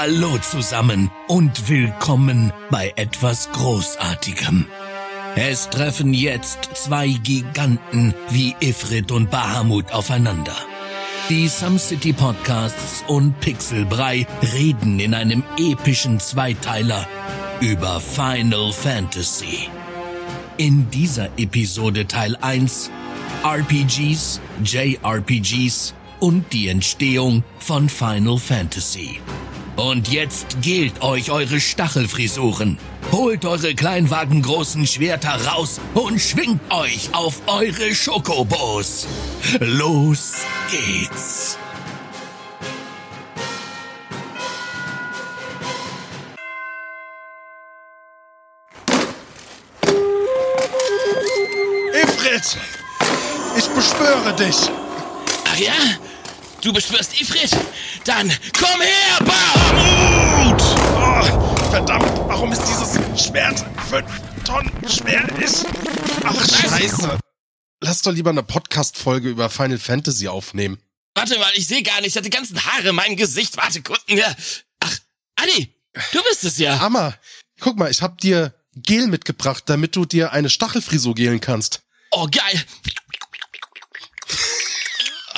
Hallo zusammen und willkommen bei etwas Großartigem. Es treffen jetzt zwei Giganten wie Ifrit und Bahamut aufeinander. Die Some City Podcasts und Pixelbrei reden in einem epischen Zweiteiler über Final Fantasy. In dieser Episode Teil 1 RPGs, JRPGs und die Entstehung von Final Fantasy. Und jetzt gilt euch eure Stachelfrisuren. Holt eure kleinwagengroßen Schwerter raus und schwingt euch auf eure Schokobos. Los geht's. Ifrit! Ich beschwöre dich! Ach ja? Du beschwörst Ifrit? Dann komm her, Bahamut! Oh, verdammt, warum ist dieses Schwert fünf Tonnen schwer? Ich... Ach, scheiße. Lass doch lieber eine Podcast-Folge über Final Fantasy aufnehmen. Warte mal, ich sehe gar nicht. Ich hatte die ganzen Haare in meinem Gesicht. Warte, guck. Ja. Ach, Adi, du bist es ja. Hammer! Guck mal, ich hab dir Gel mitgebracht, damit du dir eine Stachelfrisur gelen kannst. Oh, geil.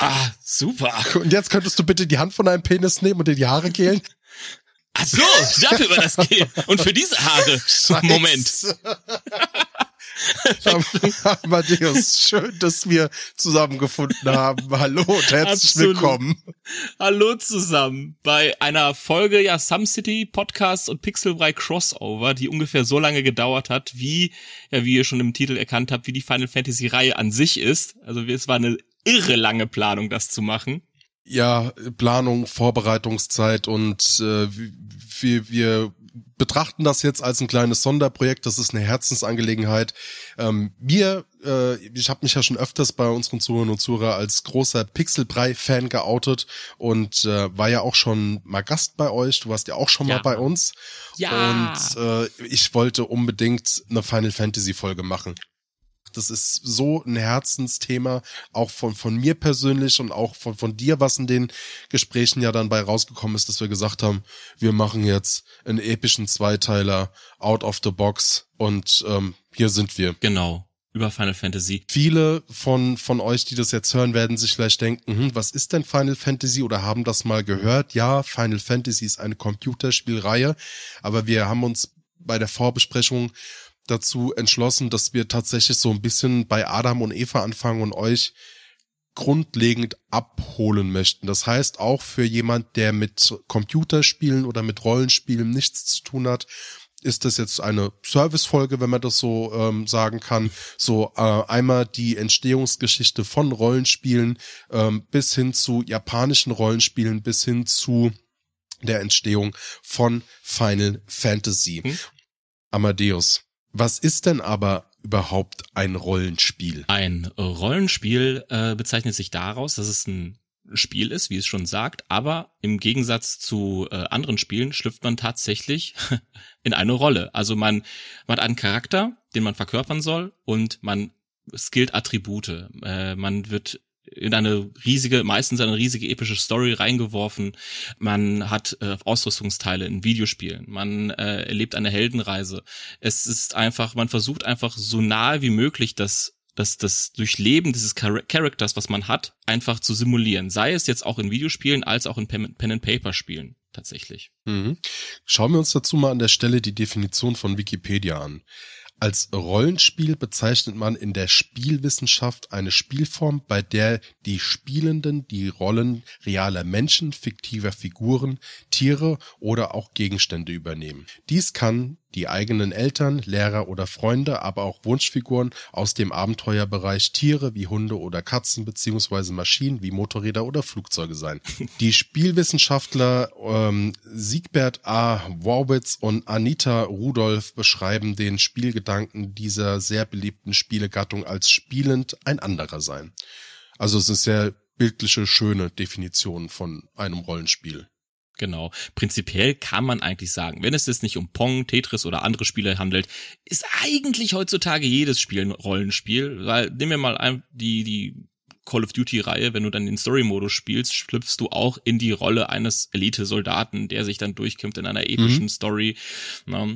Ah, super. Und jetzt könntest du bitte die Hand von deinem Penis nehmen und dir die Haare gelen? Ach so, dafür war das Gel. Und für diese Haare. Scheiße. Moment. Amadeus, schön, dass wir zusammengefunden haben. Hallo und herzlich Absolut. willkommen. Hallo zusammen bei einer Folge ja Some City Podcast und Pixelbrei Crossover, die ungefähr so lange gedauert hat, wie ja wie ihr schon im Titel erkannt habt, wie die Final Fantasy Reihe an sich ist. Also es war eine irre lange Planung, das zu machen. Ja, Planung, Vorbereitungszeit und äh, wir, wir betrachten das jetzt als ein kleines Sonderprojekt. Das ist eine Herzensangelegenheit. Ähm, mir, äh, ich habe mich ja schon öfters bei unseren Zuhörern und Zuhörern als großer Pixelbrei-Fan geoutet und äh, war ja auch schon mal Gast bei euch. Du warst ja auch schon Ja. mal bei uns. Ja. Und äh, ich wollte unbedingt eine Final Fantasy Folge machen. Das ist so ein Herzensthema, auch von, von mir persönlich und auch von, von dir, was in den Gesprächen ja dann bei rausgekommen ist, dass wir gesagt haben, wir machen jetzt einen epischen Zweiteiler out of the box und ähm, hier sind wir. Genau. Über Final Fantasy. Viele von, von euch, die das jetzt hören, werden sich vielleicht denken, hm, was ist denn Final Fantasy oder haben das mal gehört? Ja, Final Fantasy ist eine Computerspielreihe, aber wir haben uns bei der Vorbesprechung dazu entschlossen, dass wir tatsächlich so ein bisschen bei Adam und Eva anfangen und euch grundlegend abholen möchten. Das heißt, auch für jemand, der mit Computerspielen oder mit Rollenspielen nichts zu tun hat, ist das jetzt eine Servicefolge, wenn man das so ähm, sagen kann. So äh, einmal die Entstehungsgeschichte von Rollenspielen ähm, bis hin zu japanischen Rollenspielen, bis hin zu der Entstehung von Final Fantasy. Hm? Amadeus, was ist denn aber überhaupt ein Rollenspiel? Ein Rollenspiel äh, bezeichnet sich daraus, dass es ein Spiel ist, wie es schon sagt, aber im Gegensatz zu äh, anderen Spielen schlüpft man tatsächlich in eine Rolle. Also man, man hat einen Charakter, den man verkörpern soll und man skillt Attribute. Äh, man wird in eine riesige, meistens eine riesige epische Story reingeworfen. Man hat äh, Ausrüstungsteile in Videospielen. Man äh, erlebt eine Heldenreise. Es ist einfach, man versucht einfach so nahe wie möglich das das, das Durchleben dieses Char Charakters, was man hat, einfach zu simulieren. Sei es jetzt auch in Videospielen als auch in Pen-and-Paper-Spielen tatsächlich. Mhm. Schauen wir uns dazu mal an der Stelle die Definition von Wikipedia an. Als Rollenspiel bezeichnet man in der Spielwissenschaft eine Spielform, bei der die Spielenden die Rollen realer Menschen, fiktiver Figuren, Tiere oder auch Gegenstände übernehmen. Dies kann die eigenen Eltern, Lehrer oder Freunde, aber auch Wunschfiguren aus dem Abenteuerbereich Tiere wie Hunde oder Katzen beziehungsweise Maschinen wie Motorräder oder Flugzeuge sein. Die Spielwissenschaftler ähm, Siegbert A. Warwitz und Anita Rudolph beschreiben den Spielgedanken dieser sehr beliebten Spielegattung als spielend ein anderer sein. Also es ist sehr bildliche, schöne Definition von einem Rollenspiel. Genau. Prinzipiell kann man eigentlich sagen, wenn es jetzt nicht um Pong, Tetris oder andere Spiele handelt, ist eigentlich heutzutage jedes Spiel ein Rollenspiel, weil nehmen wir mal die, die Call of Duty-Reihe, wenn du dann den Story-Modus spielst, schlüpfst du auch in die Rolle eines Elite-Soldaten, der sich dann durchkämpft in einer epischen mhm. Story. Na,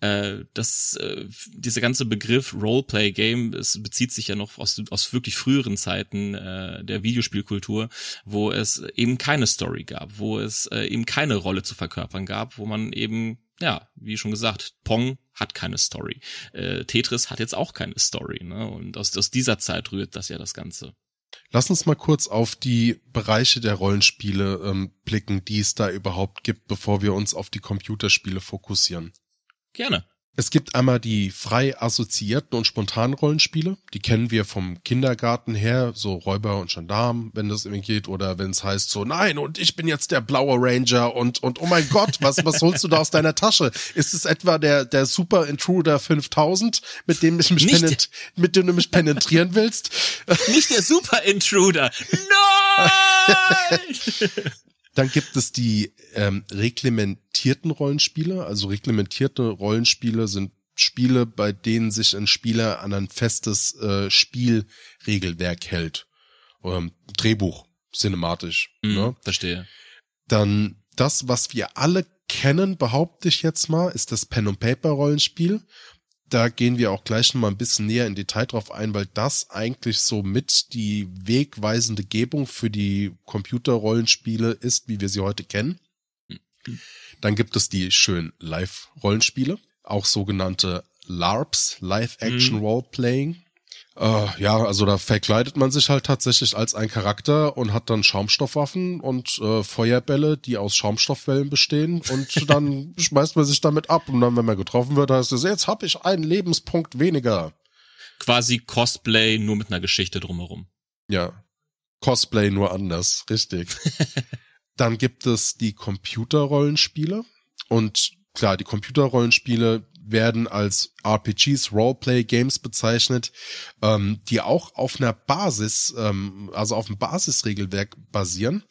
äh, das, äh, dieser ganze Begriff Roleplay-Game, es bezieht sich ja noch aus, aus wirklich früheren Zeiten äh, der Videospielkultur, wo es eben keine Story gab, wo es äh, eben keine Rolle zu verkörpern gab, wo man eben ja, wie schon gesagt, Pong hat keine Story. Äh, Tetris hat jetzt auch keine Story, ne? Und aus, aus dieser Zeit rührt das ja das Ganze. Lass uns mal kurz auf die Bereiche der Rollenspiele ähm, blicken, die es da überhaupt gibt, bevor wir uns auf die Computerspiele fokussieren. Gerne. Es gibt einmal die frei assoziierten und spontanen Rollenspiele. Die kennen wir vom Kindergarten her, so Räuber und Gendarm, wenn das irgendwie geht, oder wenn es heißt so, nein, und ich bin jetzt der blaue Ranger und, und oh mein Gott, was, was holst du da aus deiner Tasche? Ist es etwa der, der Super Intruder 5000, mit dem, ich mich penetri mit dem du mich penetrieren willst? Nicht der Super Intruder! Nein! Dann gibt es die ähm, reglementierten Rollenspiele. Also reglementierte Rollenspiele sind Spiele, bei denen sich ein Spieler an ein festes äh, Spielregelwerk hält. Ähm, Drehbuch, cinematisch. Mhm, ne? Verstehe. Dann das, was wir alle kennen, behaupte ich jetzt mal, ist das Pen and Paper Rollenspiel da gehen wir auch gleich noch mal ein bisschen näher in Detail drauf ein, weil das eigentlich so mit die wegweisende Gebung für die Computerrollenspiele ist, wie wir sie heute kennen. Dann gibt es die schönen Live-Rollenspiele, auch sogenannte LARPs, Live-Action mhm. Äh, ja, also da verkleidet man sich halt tatsächlich als ein Charakter und hat dann Schaumstoffwaffen und äh, Feuerbälle, die aus Schaumstoffwellen bestehen und dann schmeißt man sich damit ab und dann, wenn man getroffen wird, heißt es, jetzt habe ich einen Lebenspunkt weniger. Quasi Cosplay nur mit einer Geschichte drumherum. Ja, Cosplay nur anders, richtig. dann gibt es die Computerrollenspiele und klar, die Computerrollenspiele werden als RPGs, Roleplay-Games bezeichnet, ähm, die auch auf einer Basis, ähm, also auf einem Basisregelwerk basieren.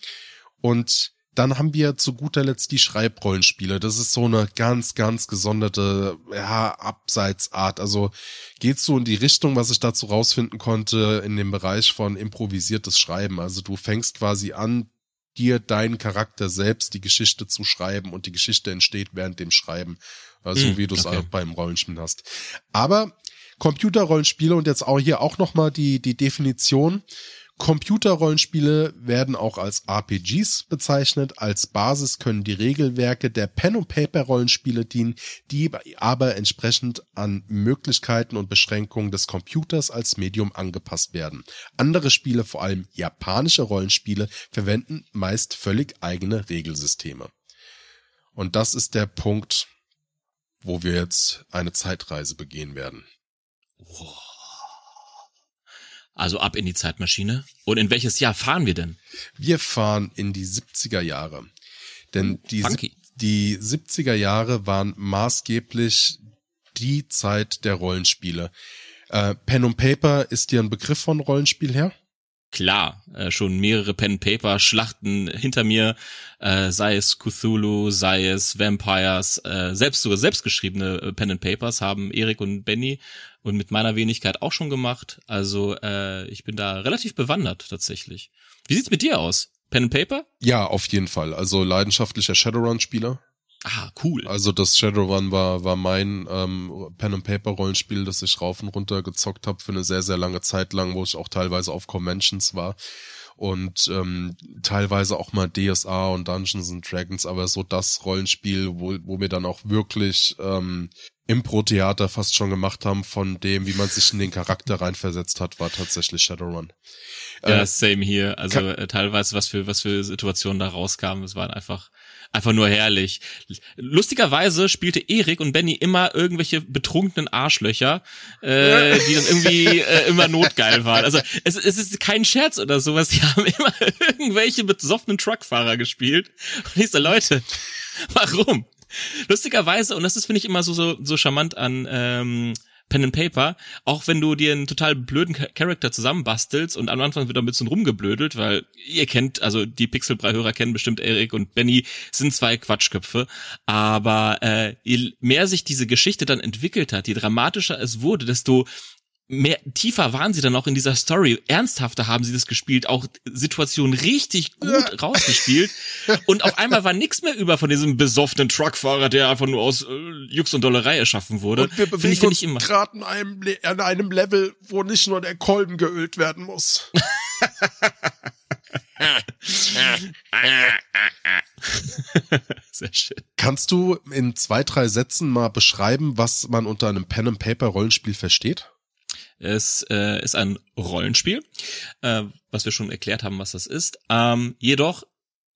Und dann haben wir zu guter Letzt die Schreibrollenspiele. Das ist so eine ganz, ganz gesonderte, ja, Abseitsart. Also geht so in die Richtung, was ich dazu rausfinden konnte, in dem Bereich von improvisiertes Schreiben. Also du fängst quasi an, dir deinen Charakter selbst die Geschichte zu schreiben und die Geschichte entsteht während dem Schreiben so mm, wie du es okay. auch beim Rollenspiel hast. Aber Computerrollenspiele und jetzt auch hier auch nochmal die, die Definition. Computerrollenspiele werden auch als RPGs bezeichnet. Als Basis können die Regelwerke der Pen-and-Paper-Rollenspiele dienen, die aber entsprechend an Möglichkeiten und Beschränkungen des Computers als Medium angepasst werden. Andere Spiele, vor allem japanische Rollenspiele, verwenden meist völlig eigene Regelsysteme. Und das ist der Punkt, wo wir jetzt eine Zeitreise begehen werden. Also ab in die Zeitmaschine. Und in welches Jahr fahren wir denn? Wir fahren in die 70er Jahre. Denn die, die 70er Jahre waren maßgeblich die Zeit der Rollenspiele. Äh, Pen und Paper ist dir ein Begriff von Rollenspiel her? klar, äh, schon mehrere Pen-Paper-Schlachten hinter mir, äh, sei es Cthulhu, sei es Vampires, äh, selbst sogar selbstgeschriebene äh, Pen-and-Papers haben Erik und Benny und mit meiner Wenigkeit auch schon gemacht. Also äh, ich bin da relativ bewandert tatsächlich. Wie sieht's mit dir aus? Pen and Paper? Ja, auf jeden Fall. Also leidenschaftlicher Shadowrun-Spieler. Ah, cool. Also das Shadowrun war war mein ähm, Pen and Paper Rollenspiel, das ich rauf und runter gezockt habe für eine sehr sehr lange Zeit lang, wo ich auch teilweise auf Conventions war und ähm, teilweise auch mal DSA und Dungeons and Dragons, aber so das Rollenspiel, wo wo wir dann auch wirklich ähm, Impro-Theater fast schon gemacht haben von dem, wie man sich in den Charakter reinversetzt hat, war tatsächlich Shadowrun. Ja, äh, same hier. Also äh, teilweise, was für was für Situationen da rauskamen, es waren einfach einfach nur herrlich. Lustigerweise spielte Erik und Benny immer irgendwelche betrunkenen Arschlöcher, äh, die dann irgendwie äh, immer notgeil waren. Also es, es ist kein Scherz oder sowas. Die haben immer irgendwelche besoffenen Truckfahrer gespielt. Und ich so, Leute, warum? Lustigerweise, und das ist, finde ich, immer so, so, so charmant an ähm, Pen and Paper, auch wenn du dir einen total blöden Charakter zusammenbastelst und am Anfang wird ein bisschen rumgeblödelt, weil ihr kennt, also die Pixelbrei-Hörer kennen bestimmt Erik und Benny, sind zwei Quatschköpfe, aber äh, je mehr sich diese Geschichte dann entwickelt hat, je dramatischer es wurde, desto mehr tiefer waren sie dann auch in dieser Story. Ernsthafter haben sie das gespielt, auch Situationen richtig gut rausgespielt. Und auf einmal war nichts mehr über von diesem besoffenen Truckfahrer, der einfach nur aus äh, Jux und Dollerei erschaffen wurde. Und wir bewegen find ich, uns gerade an einem, an einem Level, wo nicht nur der Kolben geölt werden muss. Sehr schön. Kannst du in zwei, drei Sätzen mal beschreiben, was man unter einem Pen and Paper Rollenspiel versteht? Es äh, ist ein Rollenspiel, äh, was wir schon erklärt haben, was das ist. Ähm, jedoch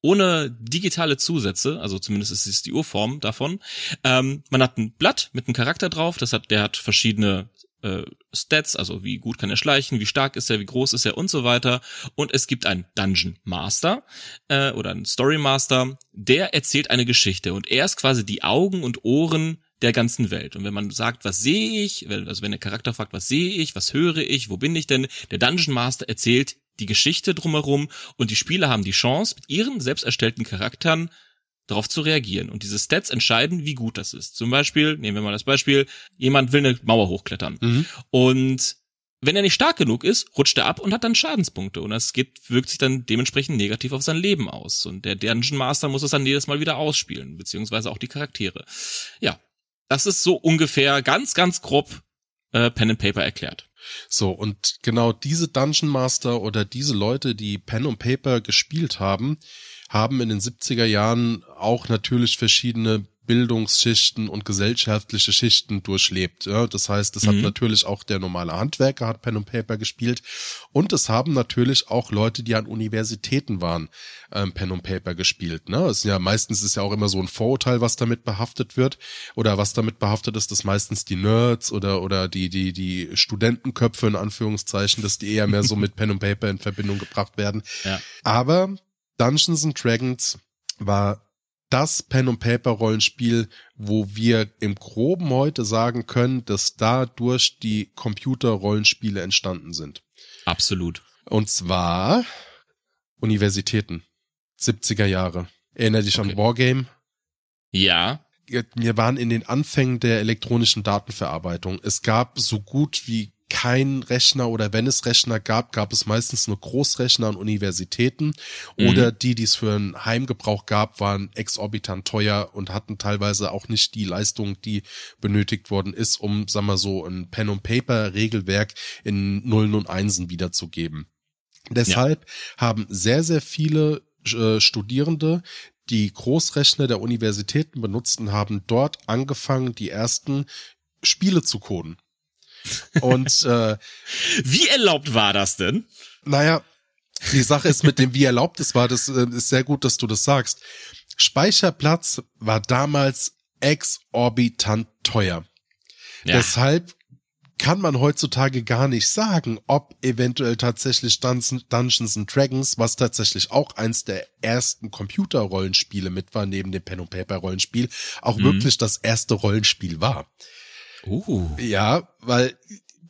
ohne digitale Zusätze, also zumindest ist es die Urform davon. Ähm, man hat ein Blatt mit einem Charakter drauf, das hat, der hat verschiedene äh, Stats, also wie gut kann er schleichen, wie stark ist er, wie groß ist er und so weiter. Und es gibt einen Dungeon Master äh, oder einen Story Master, der erzählt eine Geschichte und er ist quasi die Augen und Ohren der ganzen Welt. Und wenn man sagt, was sehe ich, also wenn der Charakter fragt, was sehe ich, was höre ich, wo bin ich denn, der Dungeon Master erzählt die Geschichte drumherum und die Spieler haben die Chance, mit ihren selbst erstellten Charakteren darauf zu reagieren. Und diese Stats entscheiden, wie gut das ist. Zum Beispiel, nehmen wir mal das Beispiel, jemand will eine Mauer hochklettern. Mhm. Und wenn er nicht stark genug ist, rutscht er ab und hat dann Schadenspunkte. Und das geht, wirkt sich dann dementsprechend negativ auf sein Leben aus. Und der Dungeon Master muss es dann jedes Mal wieder ausspielen, beziehungsweise auch die Charaktere. Ja, das ist so ungefähr ganz, ganz grob äh, Pen and Paper erklärt. So, und genau diese Dungeon Master oder diese Leute, die Pen und Paper gespielt haben, haben in den 70er Jahren auch natürlich verschiedene Bildungsschichten und gesellschaftliche Schichten durchlebt. Ja, das heißt, es mhm. hat natürlich auch der normale Handwerker hat Pen und Paper gespielt und es haben natürlich auch Leute, die an Universitäten waren, ähm, Pen und Paper gespielt. Ne, es ist ja meistens ist ja auch immer so ein Vorurteil, was damit behaftet wird oder was damit behaftet ist, dass meistens die Nerds oder oder die die die Studentenköpfe in Anführungszeichen, dass die eher mehr so mit Pen und Paper in Verbindung gebracht werden. Ja. Aber Dungeons and Dragons war das Pen und Paper Rollenspiel, wo wir im Groben heute sagen können, dass dadurch die Computer Rollenspiele entstanden sind. Absolut. Und zwar Universitäten. 70er Jahre. Erinner dich okay. an Wargame? Ja. Wir waren in den Anfängen der elektronischen Datenverarbeitung. Es gab so gut wie kein Rechner oder wenn es Rechner gab, gab es meistens nur Großrechner an Universitäten mhm. oder die, die es für einen Heimgebrauch gab, waren exorbitant teuer und hatten teilweise auch nicht die Leistung, die benötigt worden ist, um, sagen wir so, ein Pen und Paper Regelwerk in Nullen und Einsen wiederzugeben. Deshalb ja. haben sehr, sehr viele äh, Studierende die Großrechner der Universitäten benutzten, haben dort angefangen, die ersten Spiele zu coden. Und äh, wie erlaubt war das denn? Naja, die Sache ist mit dem wie erlaubt es war, das äh, ist sehr gut, dass du das sagst. Speicherplatz war damals exorbitant teuer. Ja. Deshalb kann man heutzutage gar nicht sagen, ob eventuell tatsächlich Dungeons and Dragons, was tatsächlich auch eins der ersten Computerrollenspiele mit war, neben dem Pen and Paper Rollenspiel, auch mhm. wirklich das erste Rollenspiel war. Uh. Ja, weil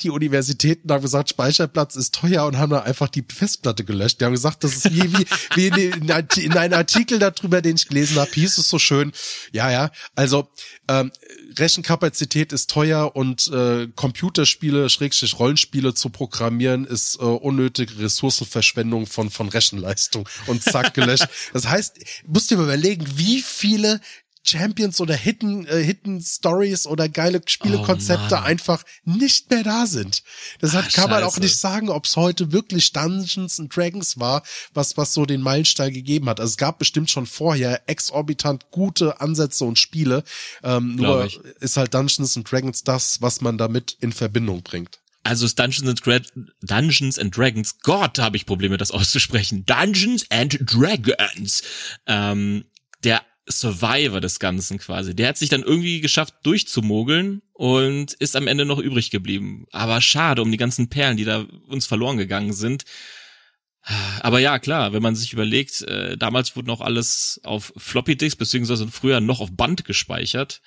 die Universitäten haben gesagt, Speicherplatz ist teuer und haben dann einfach die Festplatte gelöscht. Die haben gesagt, das ist wie, wie, wie in, in einem Artikel darüber, den ich gelesen habe, hieß es so schön. Ja, ja, also ähm, Rechenkapazität ist teuer und äh, Computerspiele, Schrägstrich Rollenspiele zu programmieren, ist äh, unnötige Ressourcenverschwendung von, von Rechenleistung und zack gelöscht. Das heißt, musst dir mal überlegen, wie viele Champions oder Hidden, äh, Hidden Stories oder geile Spielekonzepte oh einfach nicht mehr da sind. Deshalb Ach, kann man auch nicht sagen, ob es heute wirklich Dungeons and Dragons war, was, was so den Meilenstein gegeben hat. Also es gab bestimmt schon vorher exorbitant gute Ansätze und Spiele. Ähm, nur ist halt Dungeons and Dragons das, was man damit in Verbindung bringt. Also ist Dungeons and, Dra Dungeons and Dragons, Gott, habe ich Probleme, das auszusprechen. Dungeons and Dragons. Ähm, der Survivor des Ganzen quasi. Der hat sich dann irgendwie geschafft durchzumogeln und ist am Ende noch übrig geblieben. Aber schade um die ganzen Perlen, die da uns verloren gegangen sind. Aber ja, klar, wenn man sich überlegt, äh, damals wurde noch alles auf Floppy Disks beziehungsweise früher noch auf Band gespeichert.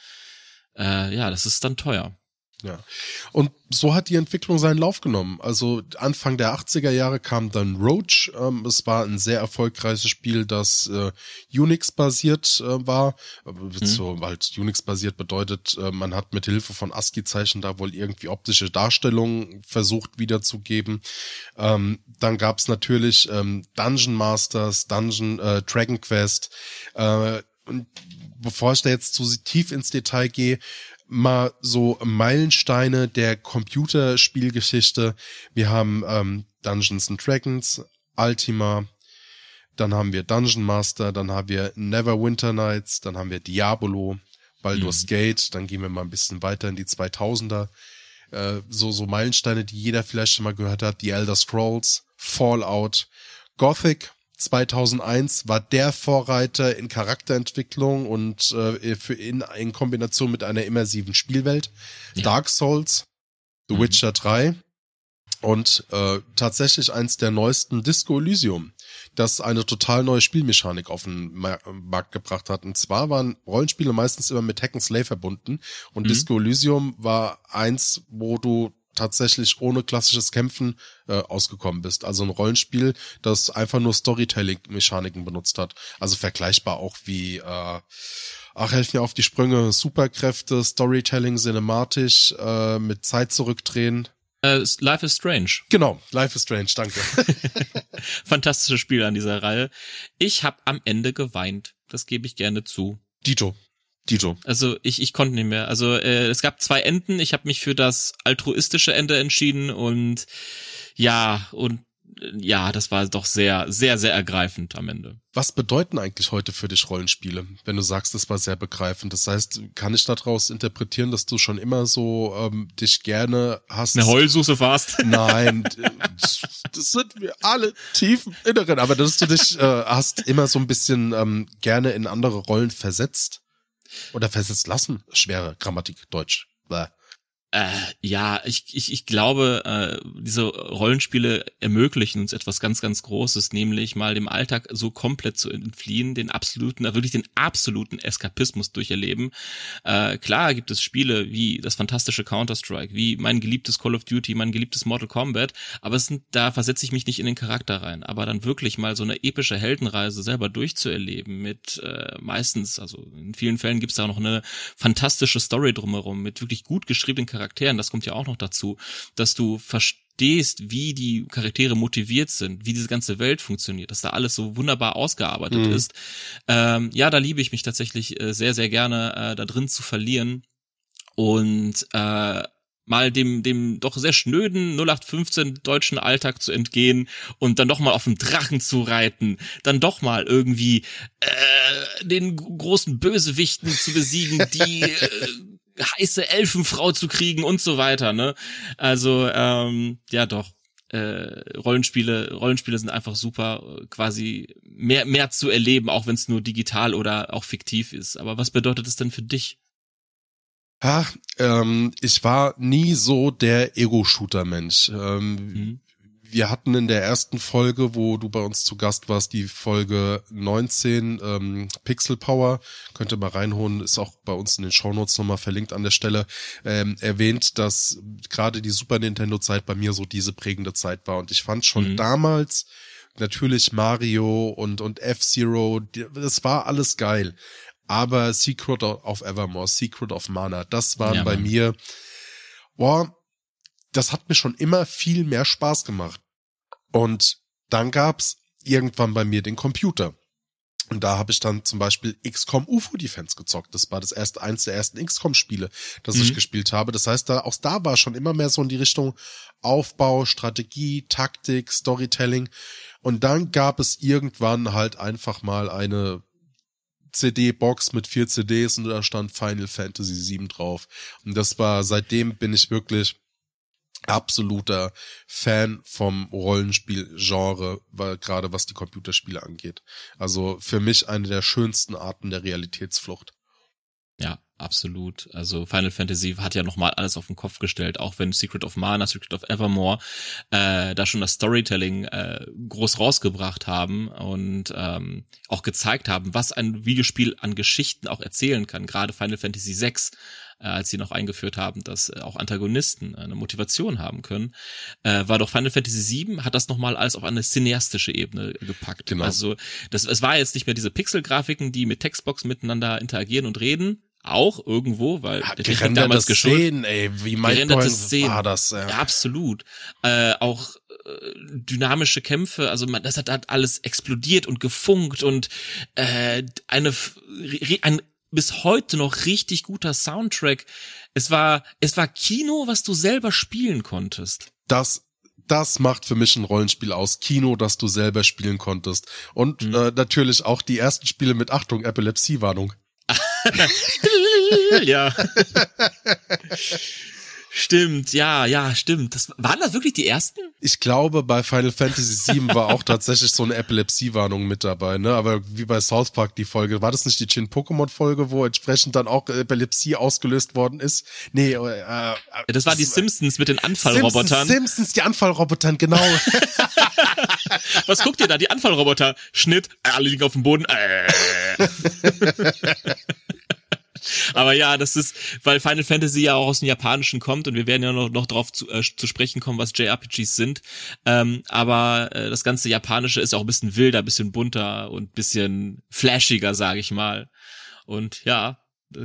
Äh, ja, das ist dann teuer. Ja. Und so hat die Entwicklung seinen Lauf genommen. Also Anfang der 80er Jahre kam dann Roach. Ähm, es war ein sehr erfolgreiches Spiel, das äh, Unix-basiert äh, war. Mhm. So halt Unix-basiert bedeutet, äh, man hat mit Hilfe von ASCII-Zeichen da wohl irgendwie optische Darstellungen versucht wiederzugeben. Ähm, dann gab's natürlich ähm, Dungeon Masters, Dungeon äh, Dragon Quest. Äh, und bevor ich da jetzt zu tief ins Detail gehe, mal so Meilensteine der Computerspielgeschichte. Wir haben ähm, Dungeons and Dragons, Ultima, dann haben wir Dungeon Master, dann haben wir Neverwinter Nights, dann haben wir Diabolo, Baldur's mhm. Gate, dann gehen wir mal ein bisschen weiter in die 2000er. Äh, so, so Meilensteine, die jeder vielleicht schon mal gehört hat, die Elder Scrolls, Fallout, Gothic, 2001 war der Vorreiter in Charakterentwicklung und äh, für in, in Kombination mit einer immersiven Spielwelt. Ja. Dark Souls, The mhm. Witcher 3 und äh, tatsächlich eins der neuesten Disco Elysium, das eine total neue Spielmechanik auf den Markt gebracht hat. Und zwar waren Rollenspiele meistens immer mit Hack and Slay verbunden und mhm. Disco Elysium war eins, wo du tatsächlich ohne klassisches Kämpfen äh, ausgekommen bist. Also ein Rollenspiel, das einfach nur Storytelling-Mechaniken benutzt hat. Also vergleichbar auch wie, äh, ach, helf mir auf die Sprünge, Superkräfte, Storytelling, cinematisch, äh, mit Zeit zurückdrehen. Uh, Life is Strange. Genau, Life is Strange, danke. Fantastisches Spiel an dieser Reihe. Ich habe am Ende geweint, das gebe ich gerne zu. Dito. Dito. Also ich, ich konnte nicht mehr. Also äh, es gab zwei Enden. Ich habe mich für das altruistische Ende entschieden und ja, und äh, ja, das war doch sehr, sehr, sehr ergreifend am Ende. Was bedeuten eigentlich heute für dich Rollenspiele, wenn du sagst, das war sehr begreifend? Das heißt, kann ich daraus interpretieren, dass du schon immer so ähm, dich gerne hast? Eine Heulsuse warst? Nein, das, das sind wir alle tief im Inneren, aber dass du dich äh, hast immer so ein bisschen ähm, gerne in andere Rollen versetzt? Oder versetzt lassen. Schwere Grammatik, Deutsch. Bäh. Äh, ja, ich, ich, ich glaube, äh, diese Rollenspiele ermöglichen uns etwas ganz, ganz Großes, nämlich mal dem Alltag so komplett zu entfliehen, den absoluten, äh, wirklich den absoluten Eskapismus durcherleben. Äh, klar gibt es Spiele wie das fantastische Counter-Strike, wie mein geliebtes Call of Duty, mein geliebtes Mortal Kombat, aber es sind, da versetze ich mich nicht in den Charakter rein. Aber dann wirklich mal so eine epische Heldenreise selber durchzuerleben mit äh, meistens, also in vielen Fällen gibt es da noch eine fantastische Story drumherum mit wirklich gut geschriebenen Charakteren Charakteren, das kommt ja auch noch dazu, dass du verstehst, wie die Charaktere motiviert sind, wie diese ganze Welt funktioniert, dass da alles so wunderbar ausgearbeitet mhm. ist. Ähm, ja, da liebe ich mich tatsächlich äh, sehr, sehr gerne äh, da drin zu verlieren und äh, mal dem dem doch sehr schnöden 0815 deutschen Alltag zu entgehen und dann doch mal auf dem Drachen zu reiten, dann doch mal irgendwie äh, den großen Bösewichten zu besiegen, die äh, heiße Elfenfrau zu kriegen und so weiter, ne? Also, ähm, ja doch. Äh, Rollenspiele, Rollenspiele sind einfach super, quasi mehr, mehr zu erleben, auch wenn es nur digital oder auch fiktiv ist. Aber was bedeutet es denn für dich? Ha, ähm, ich war nie so der Ego-Shooter-Mensch. Ähm, mhm wir hatten in der ersten Folge, wo du bei uns zu Gast warst, die Folge 19, ähm, Pixel Power, könnt ihr mal reinholen, ist auch bei uns in den Shownotes nochmal verlinkt an der Stelle, ähm, erwähnt, dass gerade die Super Nintendo Zeit bei mir so diese prägende Zeit war und ich fand schon mhm. damals natürlich Mario und, und F-Zero, das war alles geil. Aber Secret of Evermore, Secret of Mana, das waren ja, bei mir, boah, das hat mir schon immer viel mehr Spaß gemacht. Und dann gab's irgendwann bei mir den Computer. Und da habe ich dann zum Beispiel XCOM UFO Defense gezockt. Das war das erste, eins der ersten XCOM-Spiele, das mhm. ich gespielt habe. Das heißt, da, auch da war schon immer mehr so in die Richtung Aufbau, Strategie, Taktik, Storytelling. Und dann gab es irgendwann halt einfach mal eine CD-Box mit vier CDs und da stand Final Fantasy VII drauf. Und das war, seitdem bin ich wirklich absoluter Fan vom Rollenspielgenre, gerade was die Computerspiele angeht. Also für mich eine der schönsten Arten der Realitätsflucht. Ja, absolut. Also Final Fantasy hat ja nochmal alles auf den Kopf gestellt, auch wenn Secret of Mana, Secret of Evermore äh, da schon das Storytelling äh, groß rausgebracht haben und ähm, auch gezeigt haben, was ein Videospiel an Geschichten auch erzählen kann. Gerade Final Fantasy VI als sie noch eingeführt haben, dass äh, auch Antagonisten eine Motivation haben können, äh, war doch Final Fantasy VII hat das nochmal alles auf eine cineastische Ebene gepackt. Genau. Also das, es war jetzt nicht mehr diese Pixel-Grafiken, die mit Textbox miteinander interagieren und reden, auch irgendwo, weil ja, der Technik damals geschuldet. Szenen, ey, wie gerenderte Szenen, war das? Ja, ja absolut. Äh, auch äh, dynamische Kämpfe, also man, das hat, hat alles explodiert und gefunkt und äh, eine ein bis heute noch richtig guter Soundtrack. Es war es war Kino, was du selber spielen konntest. Das das macht für mich ein Rollenspiel aus. Kino, das du selber spielen konntest. Und mhm. äh, natürlich auch die ersten Spiele mit Achtung, Epilepsiewarnung. ja. Stimmt, ja, ja, stimmt. Das, waren das wirklich die ersten? Ich glaube, bei Final Fantasy VII war auch tatsächlich so eine Epilepsiewarnung mit dabei, ne? Aber wie bei South Park die Folge, war das nicht die Chin Pokémon Folge, wo entsprechend dann auch Epilepsie ausgelöst worden ist? Nee, äh, äh das war die Simpsons mit den Anfallrobotern. Simpsons, Simpsons die Anfallrobotern, genau. Was guckt ihr da? Die Anfallroboter. Schnitt, alle liegen auf dem Boden. Äh. Aber ja, das ist, weil Final Fantasy ja auch aus dem Japanischen kommt und wir werden ja noch, noch drauf zu, äh, zu sprechen kommen, was JRPGs sind. Ähm, aber äh, das ganze Japanische ist auch ein bisschen wilder, ein bisschen bunter und ein bisschen flashiger, sage ich mal. Und ja,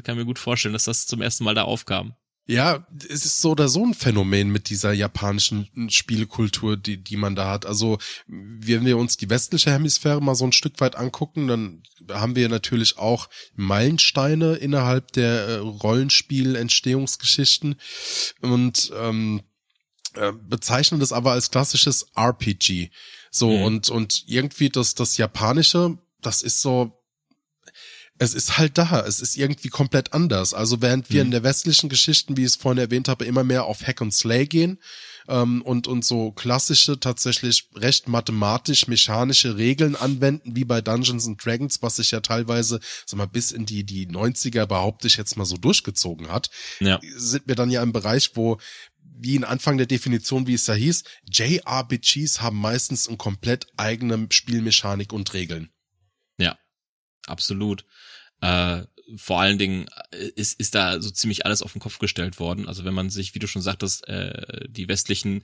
kann mir gut vorstellen, dass das zum ersten Mal da aufkam. Ja, es ist so oder so ein Phänomen mit dieser japanischen Spielkultur, die, die man da hat. Also, wenn wir uns die westliche Hemisphäre mal so ein Stück weit angucken, dann haben wir natürlich auch Meilensteine innerhalb der äh, Rollenspiel-Entstehungsgeschichten und ähm, äh, bezeichnen das aber als klassisches RPG. So, mhm. und, und irgendwie das, das Japanische, das ist so, es ist halt da. Es ist irgendwie komplett anders. Also während wir mhm. in der westlichen Geschichten, wie ich es vorhin erwähnt habe, immer mehr auf Hack und Slay gehen ähm, und, und so klassische, tatsächlich recht mathematisch, mechanische Regeln anwenden, wie bei Dungeons and Dragons, was sich ja teilweise, sag mal, bis in die, die 90er, behaupte ich jetzt mal so durchgezogen hat, ja. sind wir dann ja im Bereich, wo wie in Anfang der Definition, wie es da hieß, JRPGs haben meistens eine komplett eigene Spielmechanik und Regeln. Ja, absolut. Äh, vor allen Dingen äh, ist, ist da so ziemlich alles auf den Kopf gestellt worden. Also wenn man sich, wie du schon sagtest, äh, die westlichen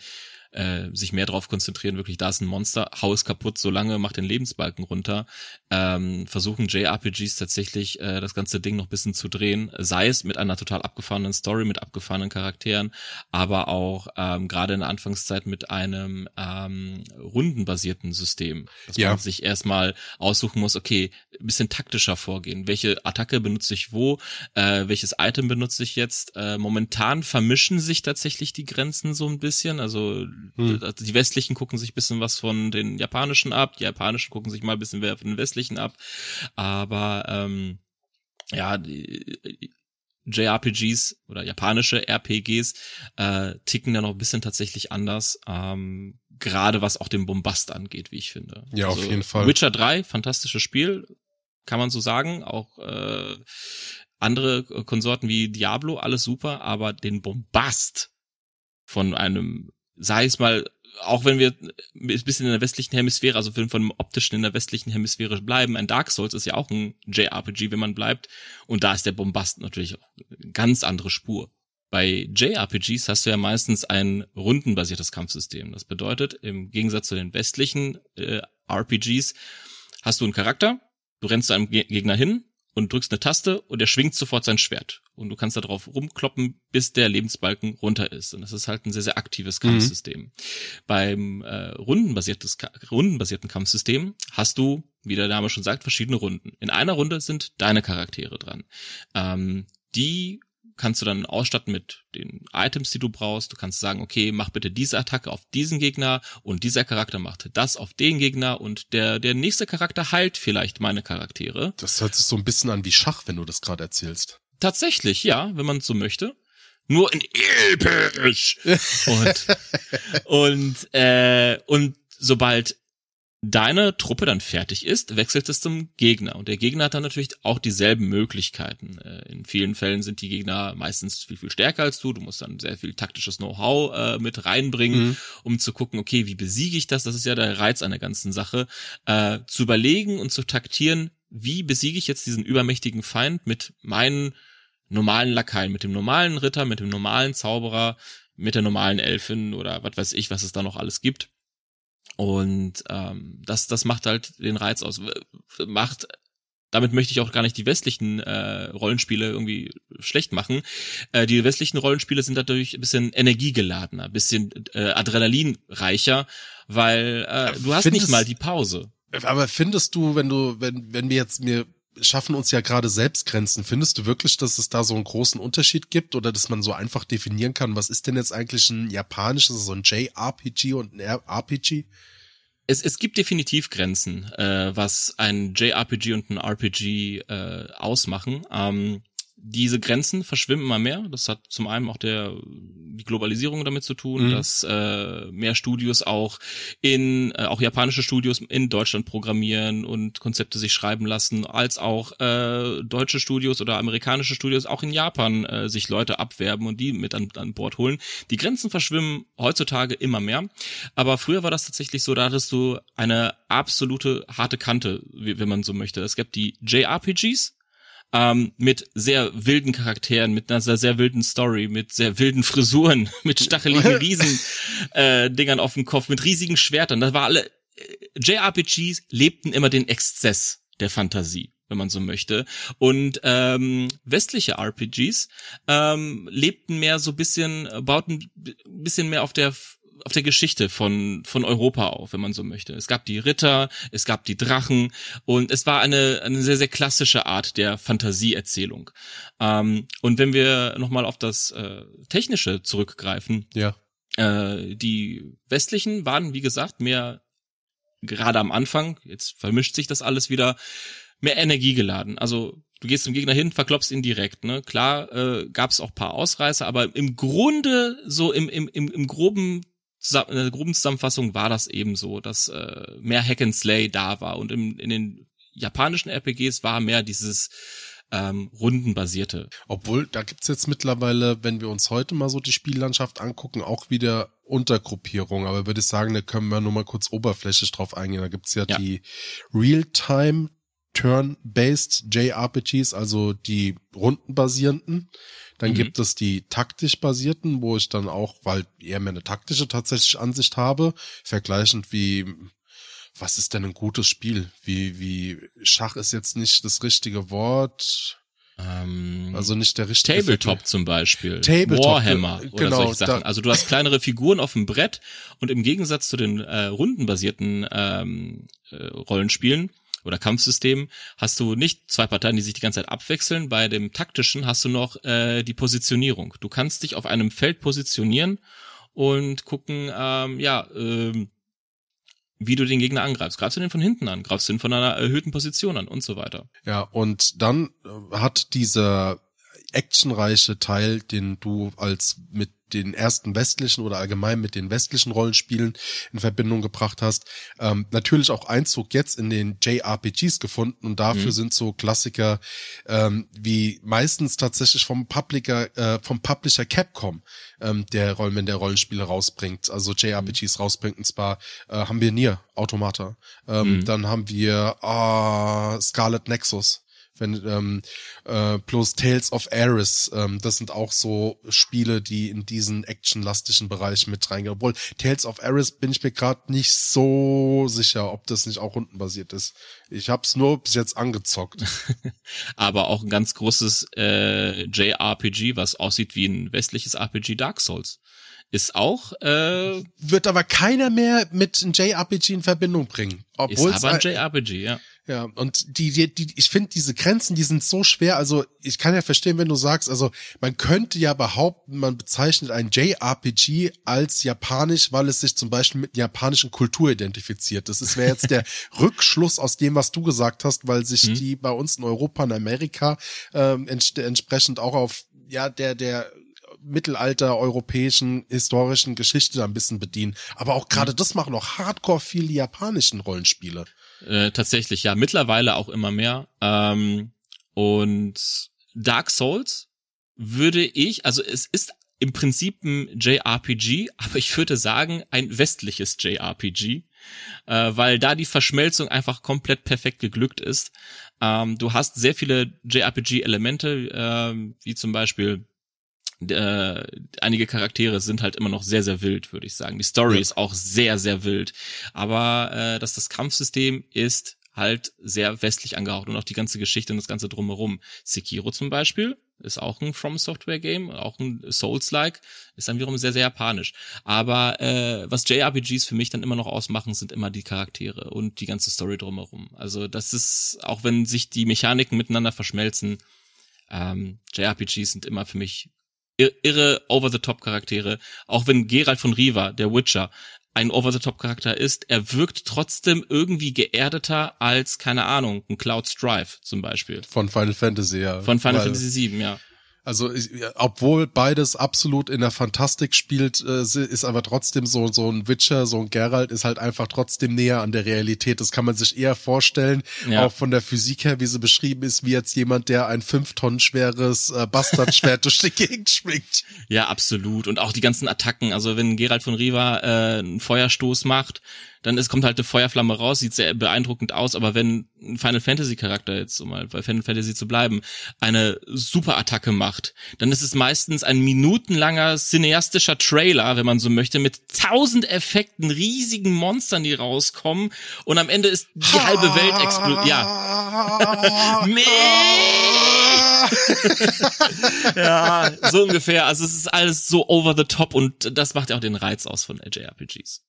äh, sich mehr drauf konzentrieren, wirklich, da ist ein Monster, hau es kaputt, solange macht den Lebensbalken runter. Ähm, versuchen JRPGs tatsächlich äh, das ganze Ding noch bisschen zu drehen, sei es mit einer total abgefahrenen Story, mit abgefahrenen Charakteren, aber auch ähm, gerade in der Anfangszeit mit einem ähm, rundenbasierten System, dass ja. man sich erstmal aussuchen muss, okay, bisschen taktischer vorgehen, welche Attacke benutze ich wo, äh, welches Item benutze ich jetzt. Äh, momentan vermischen sich tatsächlich die Grenzen so ein bisschen, also hm. Also die westlichen gucken sich bisschen was von den japanischen ab, die japanischen gucken sich mal ein bisschen von den westlichen ab. Aber ähm, ja, die, JRPGs oder japanische RPGs äh, ticken da noch ein bisschen tatsächlich anders, ähm, gerade was auch den Bombast angeht, wie ich finde. Ja, also, auf jeden Fall. Witcher 3, fantastisches Spiel, kann man so sagen. Auch äh, andere Konsorten wie Diablo, alles super, aber den Bombast von einem sei es mal, auch wenn wir ein bisschen in der westlichen Hemisphäre, also von dem optischen in der westlichen Hemisphäre bleiben, ein Dark Souls ist ja auch ein JRPG, wenn man bleibt. Und da ist der Bombast natürlich auch eine ganz andere Spur. Bei JRPGs hast du ja meistens ein rundenbasiertes Kampfsystem. Das bedeutet, im Gegensatz zu den westlichen äh, RPGs hast du einen Charakter, du rennst zu einem Gegner hin, und drückst eine Taste und er schwingt sofort sein Schwert. Und du kannst da drauf rumkloppen, bis der Lebensbalken runter ist. Und das ist halt ein sehr, sehr aktives mhm. Kampfsystem. Mhm. Beim äh, rundenbasiertes, rundenbasierten Kampfsystem hast du, wie der Name schon sagt, verschiedene Runden. In einer Runde sind deine Charaktere dran. Ähm, die kannst du dann ausstatten mit den Items, die du brauchst. Du kannst sagen, okay, mach bitte diese Attacke auf diesen Gegner und dieser Charakter macht das auf den Gegner und der, der nächste Charakter heilt vielleicht meine Charaktere. Das hört sich so ein bisschen an wie Schach, wenn du das gerade erzählst. Tatsächlich, ja, wenn man so möchte. Nur in episch. und, und, äh, und sobald deine Truppe dann fertig ist, wechselt es zum Gegner. Und der Gegner hat dann natürlich auch dieselben Möglichkeiten. Äh, in vielen Fällen sind die Gegner meistens viel, viel stärker als du. Du musst dann sehr viel taktisches Know-how äh, mit reinbringen, mhm. um zu gucken, okay, wie besiege ich das? Das ist ja der Reiz an der ganzen Sache. Äh, zu überlegen und zu taktieren, wie besiege ich jetzt diesen übermächtigen Feind mit meinen normalen Lakaien, mit dem normalen Ritter, mit dem normalen Zauberer, mit der normalen Elfin oder was weiß ich, was es da noch alles gibt. Und ähm, das, das macht halt den Reiz aus. Macht damit möchte ich auch gar nicht die westlichen äh, Rollenspiele irgendwie schlecht machen. Äh, die westlichen Rollenspiele sind dadurch ein bisschen energiegeladener, ein bisschen äh, adrenalinreicher, weil äh, du hast Findest, nicht mal die Pause. Aber findest du, wenn du, wenn, wenn wir jetzt mir schaffen uns ja gerade selbst Grenzen. Findest du wirklich, dass es da so einen großen Unterschied gibt oder dass man so einfach definieren kann, was ist denn jetzt eigentlich ein japanisches, so ein JRPG und ein RPG? es, es gibt definitiv Grenzen, äh, was ein JRPG und ein RPG äh, ausmachen. Ähm, diese Grenzen verschwimmen immer mehr. Das hat zum einen auch der die Globalisierung damit zu tun, mhm. dass äh, mehr Studios auch in äh, auch japanische Studios in Deutschland programmieren und Konzepte sich schreiben lassen, als auch äh, deutsche Studios oder amerikanische Studios auch in Japan äh, sich Leute abwerben und die mit an, an Bord holen. Die Grenzen verschwimmen heutzutage immer mehr, aber früher war das tatsächlich so, da hattest du eine absolute harte Kante, wie, wenn man so möchte. Es gab die JRPGs, ähm, mit sehr wilden Charakteren, mit einer sehr, sehr wilden Story, mit sehr wilden Frisuren, mit stacheligen Riesen äh, auf dem Kopf, mit riesigen Schwertern. Das war alle äh, JRPGs lebten immer den Exzess der Fantasie wenn man so möchte. Und ähm, westliche RPGs ähm, lebten mehr so bisschen, bauten bisschen mehr auf der auf der Geschichte von, von Europa auf, wenn man so möchte. Es gab die Ritter, es gab die Drachen und es war eine, eine sehr, sehr klassische Art der Fantasieerzählung. Ähm, und wenn wir nochmal auf das äh, Technische zurückgreifen, ja. äh, die westlichen waren, wie gesagt, mehr gerade am Anfang, jetzt vermischt sich das alles wieder, mehr Energie geladen. Also du gehst zum Gegner hin, verklopst ihn direkt. Ne? Klar äh, gab es auch paar Ausreißer, aber im Grunde so im, im, im, im groben in der groben Zusammenfassung war das eben so, dass äh, mehr Hack and Slay da war und im, in den japanischen RPGs war mehr dieses ähm, rundenbasierte. Obwohl, da gibt's jetzt mittlerweile, wenn wir uns heute mal so die Spiellandschaft angucken, auch wieder Untergruppierungen. Aber würde ich sagen, da können wir nur mal kurz oberflächlich drauf eingehen. Da gibt's ja, ja. die Real-Time Turn-Based JRPGs, also die rundenbasierenden. Dann mhm. gibt es die taktisch basierten, wo ich dann auch, weil eher mehr eine taktische tatsächlich Ansicht habe, vergleichend wie was ist denn ein gutes Spiel? Wie, wie, Schach ist jetzt nicht das richtige Wort. Ähm, also nicht der richtige. Tabletop zum Beispiel. Tabletop. Warhammer oder genau, solche Sachen. Also du hast kleinere Figuren auf dem Brett und im Gegensatz zu den äh, rundenbasierten ähm, äh, Rollenspielen oder Kampfsystem hast du nicht zwei Parteien, die sich die ganze Zeit abwechseln. Bei dem taktischen hast du noch äh, die Positionierung. Du kannst dich auf einem Feld positionieren und gucken, ähm, ja, ähm, wie du den Gegner angreifst. Greifst du den von hinten an, greifst du den von einer erhöhten Position an und so weiter. Ja, und dann äh, hat dieser actionreiche Teil, den du als mit den ersten westlichen oder allgemein mit den westlichen Rollenspielen in Verbindung gebracht hast, ähm, natürlich auch Einzug jetzt in den JRPGs gefunden und dafür mhm. sind so Klassiker ähm, wie meistens tatsächlich vom Publisher, äh, vom Publisher Capcom, ähm, der Rollen, der Rollenspiele rausbringt, also JRPGs mhm. rausbringt. Und zwar äh, haben wir Nier Automata, ähm, mhm. dann haben wir äh, Scarlet Nexus wenn ähm, äh, plus Tales of Ares, ähm, das sind auch so Spiele, die in diesen actionlastischen Bereich mit reingehen. Obwohl Tales of Ares bin ich mir gerade nicht so sicher, ob das nicht auch rundenbasiert ist. Ich hab's nur bis jetzt angezockt. Aber auch ein ganz großes äh, JRPG, was aussieht wie ein westliches RPG Dark Souls ist auch äh, wird aber keiner mehr mit einem JRPG in Verbindung bringen. Obwohl ist aber ein JRPG, ja. Ja, und die, die, die ich finde diese Grenzen, die sind so schwer. Also ich kann ja verstehen, wenn du sagst, also man könnte ja behaupten, man bezeichnet ein JRPG als japanisch, weil es sich zum Beispiel mit japanischen Kultur identifiziert. Das wäre jetzt der Rückschluss aus dem, was du gesagt hast, weil sich mhm. die bei uns in Europa und Amerika ähm, ents entsprechend auch auf ja der der Mittelalter europäischen historischen Geschichte ein bisschen bedienen. Aber auch gerade mhm. das machen auch hardcore viele japanischen Rollenspiele. Äh, tatsächlich, ja, mittlerweile auch immer mehr. Ähm, und Dark Souls würde ich, also es ist im Prinzip ein JRPG, aber ich würde sagen ein westliches JRPG, äh, weil da die Verschmelzung einfach komplett perfekt geglückt ist. Ähm, du hast sehr viele JRPG-Elemente, äh, wie zum Beispiel äh, einige Charaktere sind halt immer noch sehr, sehr wild, würde ich sagen. Die Story ja. ist auch sehr, sehr wild. Aber äh, dass das Kampfsystem ist halt sehr westlich angehaucht und auch die ganze Geschichte und das ganze drumherum. Sekiro zum Beispiel ist auch ein From Software Game, auch ein Souls-like, ist dann wiederum sehr, sehr japanisch. Aber äh, was JRPGs für mich dann immer noch ausmachen, sind immer die Charaktere und die ganze Story drumherum. Also das ist, auch wenn sich die Mechaniken miteinander verschmelzen, ähm, JRPGs sind immer für mich irre Over-the-Top-Charaktere. Auch wenn Geralt von Riva, der Witcher, ein Over-the-Top-Charakter ist, er wirkt trotzdem irgendwie geerdeter als, keine Ahnung, ein Cloud Strife zum Beispiel. Von Final Fantasy, ja. Von Final Fantasy VII, ja. Also obwohl beides absolut in der Fantastik spielt, äh, ist aber trotzdem so so ein Witcher, so ein Geralt ist halt einfach trotzdem näher an der Realität. Das kann man sich eher vorstellen, ja. auch von der Physik her, wie sie beschrieben ist, wie jetzt jemand, der ein fünf Tonnen schweres äh, Bastardschwert durch die Gegend schwingt. Ja, absolut. Und auch die ganzen Attacken. Also wenn Geralt von Riva äh, einen Feuerstoß macht, dann ist, kommt halt eine Feuerflamme raus, sieht sehr beeindruckend aus, aber wenn ein Final Fantasy Charakter jetzt, um mal bei Final Fantasy zu bleiben, eine Superattacke macht, dann ist es meistens ein minutenlanger cineastischer Trailer, wenn man so möchte, mit tausend Effekten, riesigen Monstern, die rauskommen und am Ende ist die halbe Welt explodiert. Ja. ja, so ungefähr. Also es ist alles so over the top und das macht ja auch den Reiz aus von JRPGs.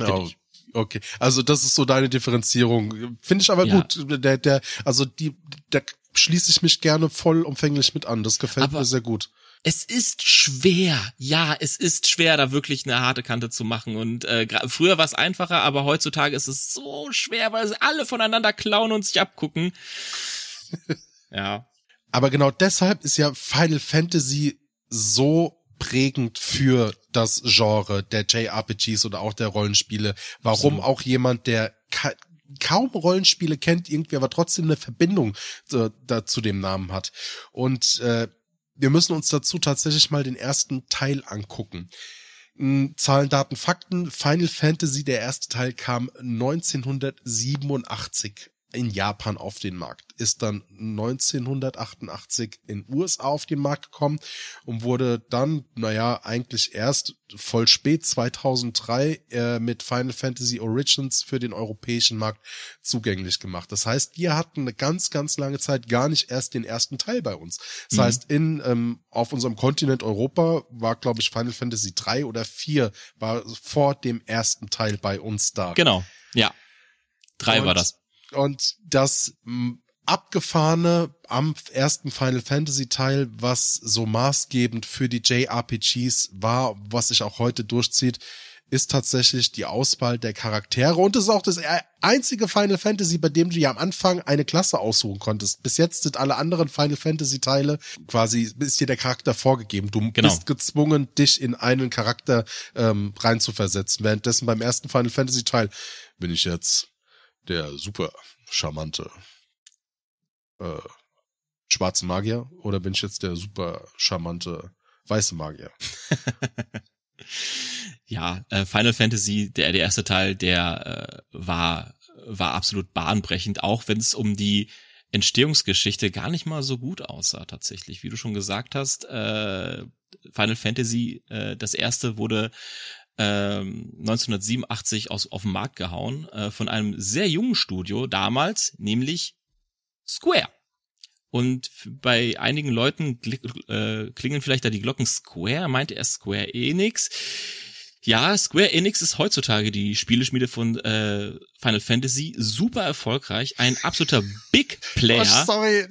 Oh, okay. Also das ist so deine Differenzierung. Finde ich aber ja. gut. Der, der, also die, da schließe ich mich gerne vollumfänglich mit an. Das gefällt aber mir sehr gut. Es ist schwer, ja, es ist schwer, da wirklich eine harte Kante zu machen. Und äh, früher war es einfacher, aber heutzutage ist es so schwer, weil sie alle voneinander klauen und sich abgucken. ja. Aber genau deshalb ist ja Final Fantasy so prägend für das Genre der JRPGs oder auch der Rollenspiele. Warum so. auch jemand, der ka kaum Rollenspiele kennt, irgendwie aber trotzdem eine Verbindung äh, da, zu dem Namen hat. Und äh, wir müssen uns dazu tatsächlich mal den ersten Teil angucken. Zahlen, Daten, Fakten. Final Fantasy, der erste Teil kam 1987 in Japan auf den Markt, ist dann 1988 in USA auf den Markt gekommen und wurde dann, naja, eigentlich erst voll spät 2003 äh, mit Final Fantasy Origins für den europäischen Markt zugänglich gemacht. Das heißt, wir hatten eine ganz, ganz lange Zeit gar nicht erst den ersten Teil bei uns. Das mhm. heißt, in ähm, auf unserem Kontinent Europa war, glaube ich, Final Fantasy 3 oder 4 war vor dem ersten Teil bei uns da. Genau, ja. Drei und war das. Und das abgefahrene am ersten Final Fantasy Teil, was so maßgebend für die JRPGs war, was sich auch heute durchzieht, ist tatsächlich die Auswahl der Charaktere und es ist auch das einzige Final Fantasy, bei dem du ja am Anfang eine Klasse aussuchen konntest. Bis jetzt sind alle anderen Final Fantasy Teile quasi ist dir der Charakter vorgegeben. Du genau. bist gezwungen, dich in einen Charakter ähm, reinzuversetzen. Währenddessen beim ersten Final Fantasy Teil bin ich jetzt der super charmante äh, schwarze Magier oder bin ich jetzt der super charmante weiße Magier? ja, äh, Final Fantasy, der, der erste Teil, der äh, war, war absolut bahnbrechend, auch wenn es um die Entstehungsgeschichte gar nicht mal so gut aussah tatsächlich. Wie du schon gesagt hast, äh, Final Fantasy, äh, das erste wurde 1987 ähm, aus, auf den Markt gehauen äh, von einem sehr jungen Studio damals, nämlich Square. Und bei einigen Leuten äh, klingen vielleicht da die Glocken Square, meinte er Square Enix. Ja, Square Enix ist heutzutage die Spieleschmiede von äh, Final Fantasy, super erfolgreich, ein absoluter Big Player. Oh, sorry,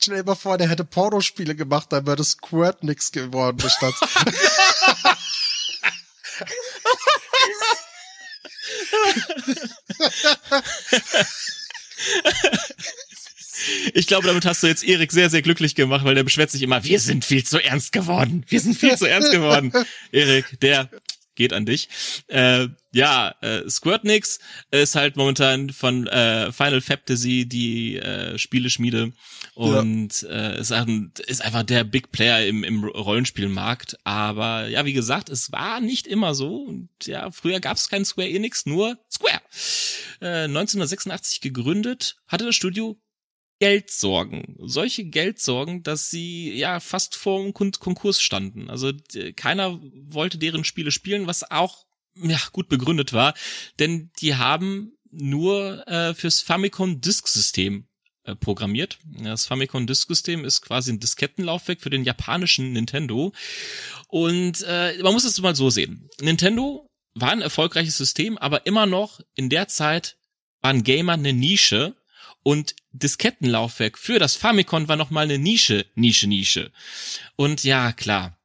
stell dir mal vor, der hätte Pornospiele gemacht, dann würde Square nix geworden statt. Ich glaube, damit hast du jetzt Erik sehr, sehr glücklich gemacht, weil der beschwert sich immer, wir sind viel zu ernst geworden. Wir sind viel zu ernst geworden. Erik, der geht an dich. Äh, ja, äh, Squirtnix ist halt momentan von äh, Final Fantasy die äh, Spieleschmiede und ja. äh, ist, ein, ist einfach der Big Player im, im Rollenspielmarkt. Aber ja, wie gesagt, es war nicht immer so. Und ja, früher gab es kein Square Enix, nur Square. äh, 1986 gegründet, hatte das Studio Geldsorgen. Solche Geldsorgen, dass sie ja fast vor dem Konkurs standen. Also keiner wollte deren Spiele spielen, was auch ja gut begründet war, denn die haben nur äh, fürs Famicom Disk System äh, programmiert. Das Famicom Disk System ist quasi ein Diskettenlaufwerk für den japanischen Nintendo und äh, man muss es mal so sehen. Nintendo war ein erfolgreiches System, aber immer noch in der Zeit waren Gamer eine Nische und Diskettenlaufwerk für das Famicom war nochmal eine Nische, Nische, Nische. Und ja, klar,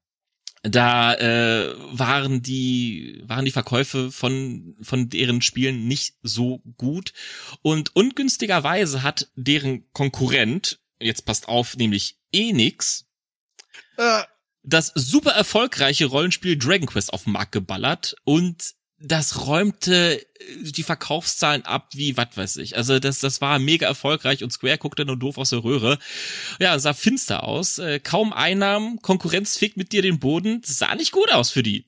da äh, waren die waren die Verkäufe von von deren Spielen nicht so gut und ungünstigerweise hat deren Konkurrent jetzt passt auf nämlich Enix äh. das super erfolgreiche Rollenspiel Dragon Quest auf den Markt geballert und das räumte äh, die Verkaufszahlen ab wie was weiß ich. Also das, das war mega erfolgreich und Square guckte nur doof aus der Röhre. Ja, sah finster aus. Äh, kaum Einnahmen, Konkurrenz fickt mit dir den Boden. Das sah nicht gut aus für die.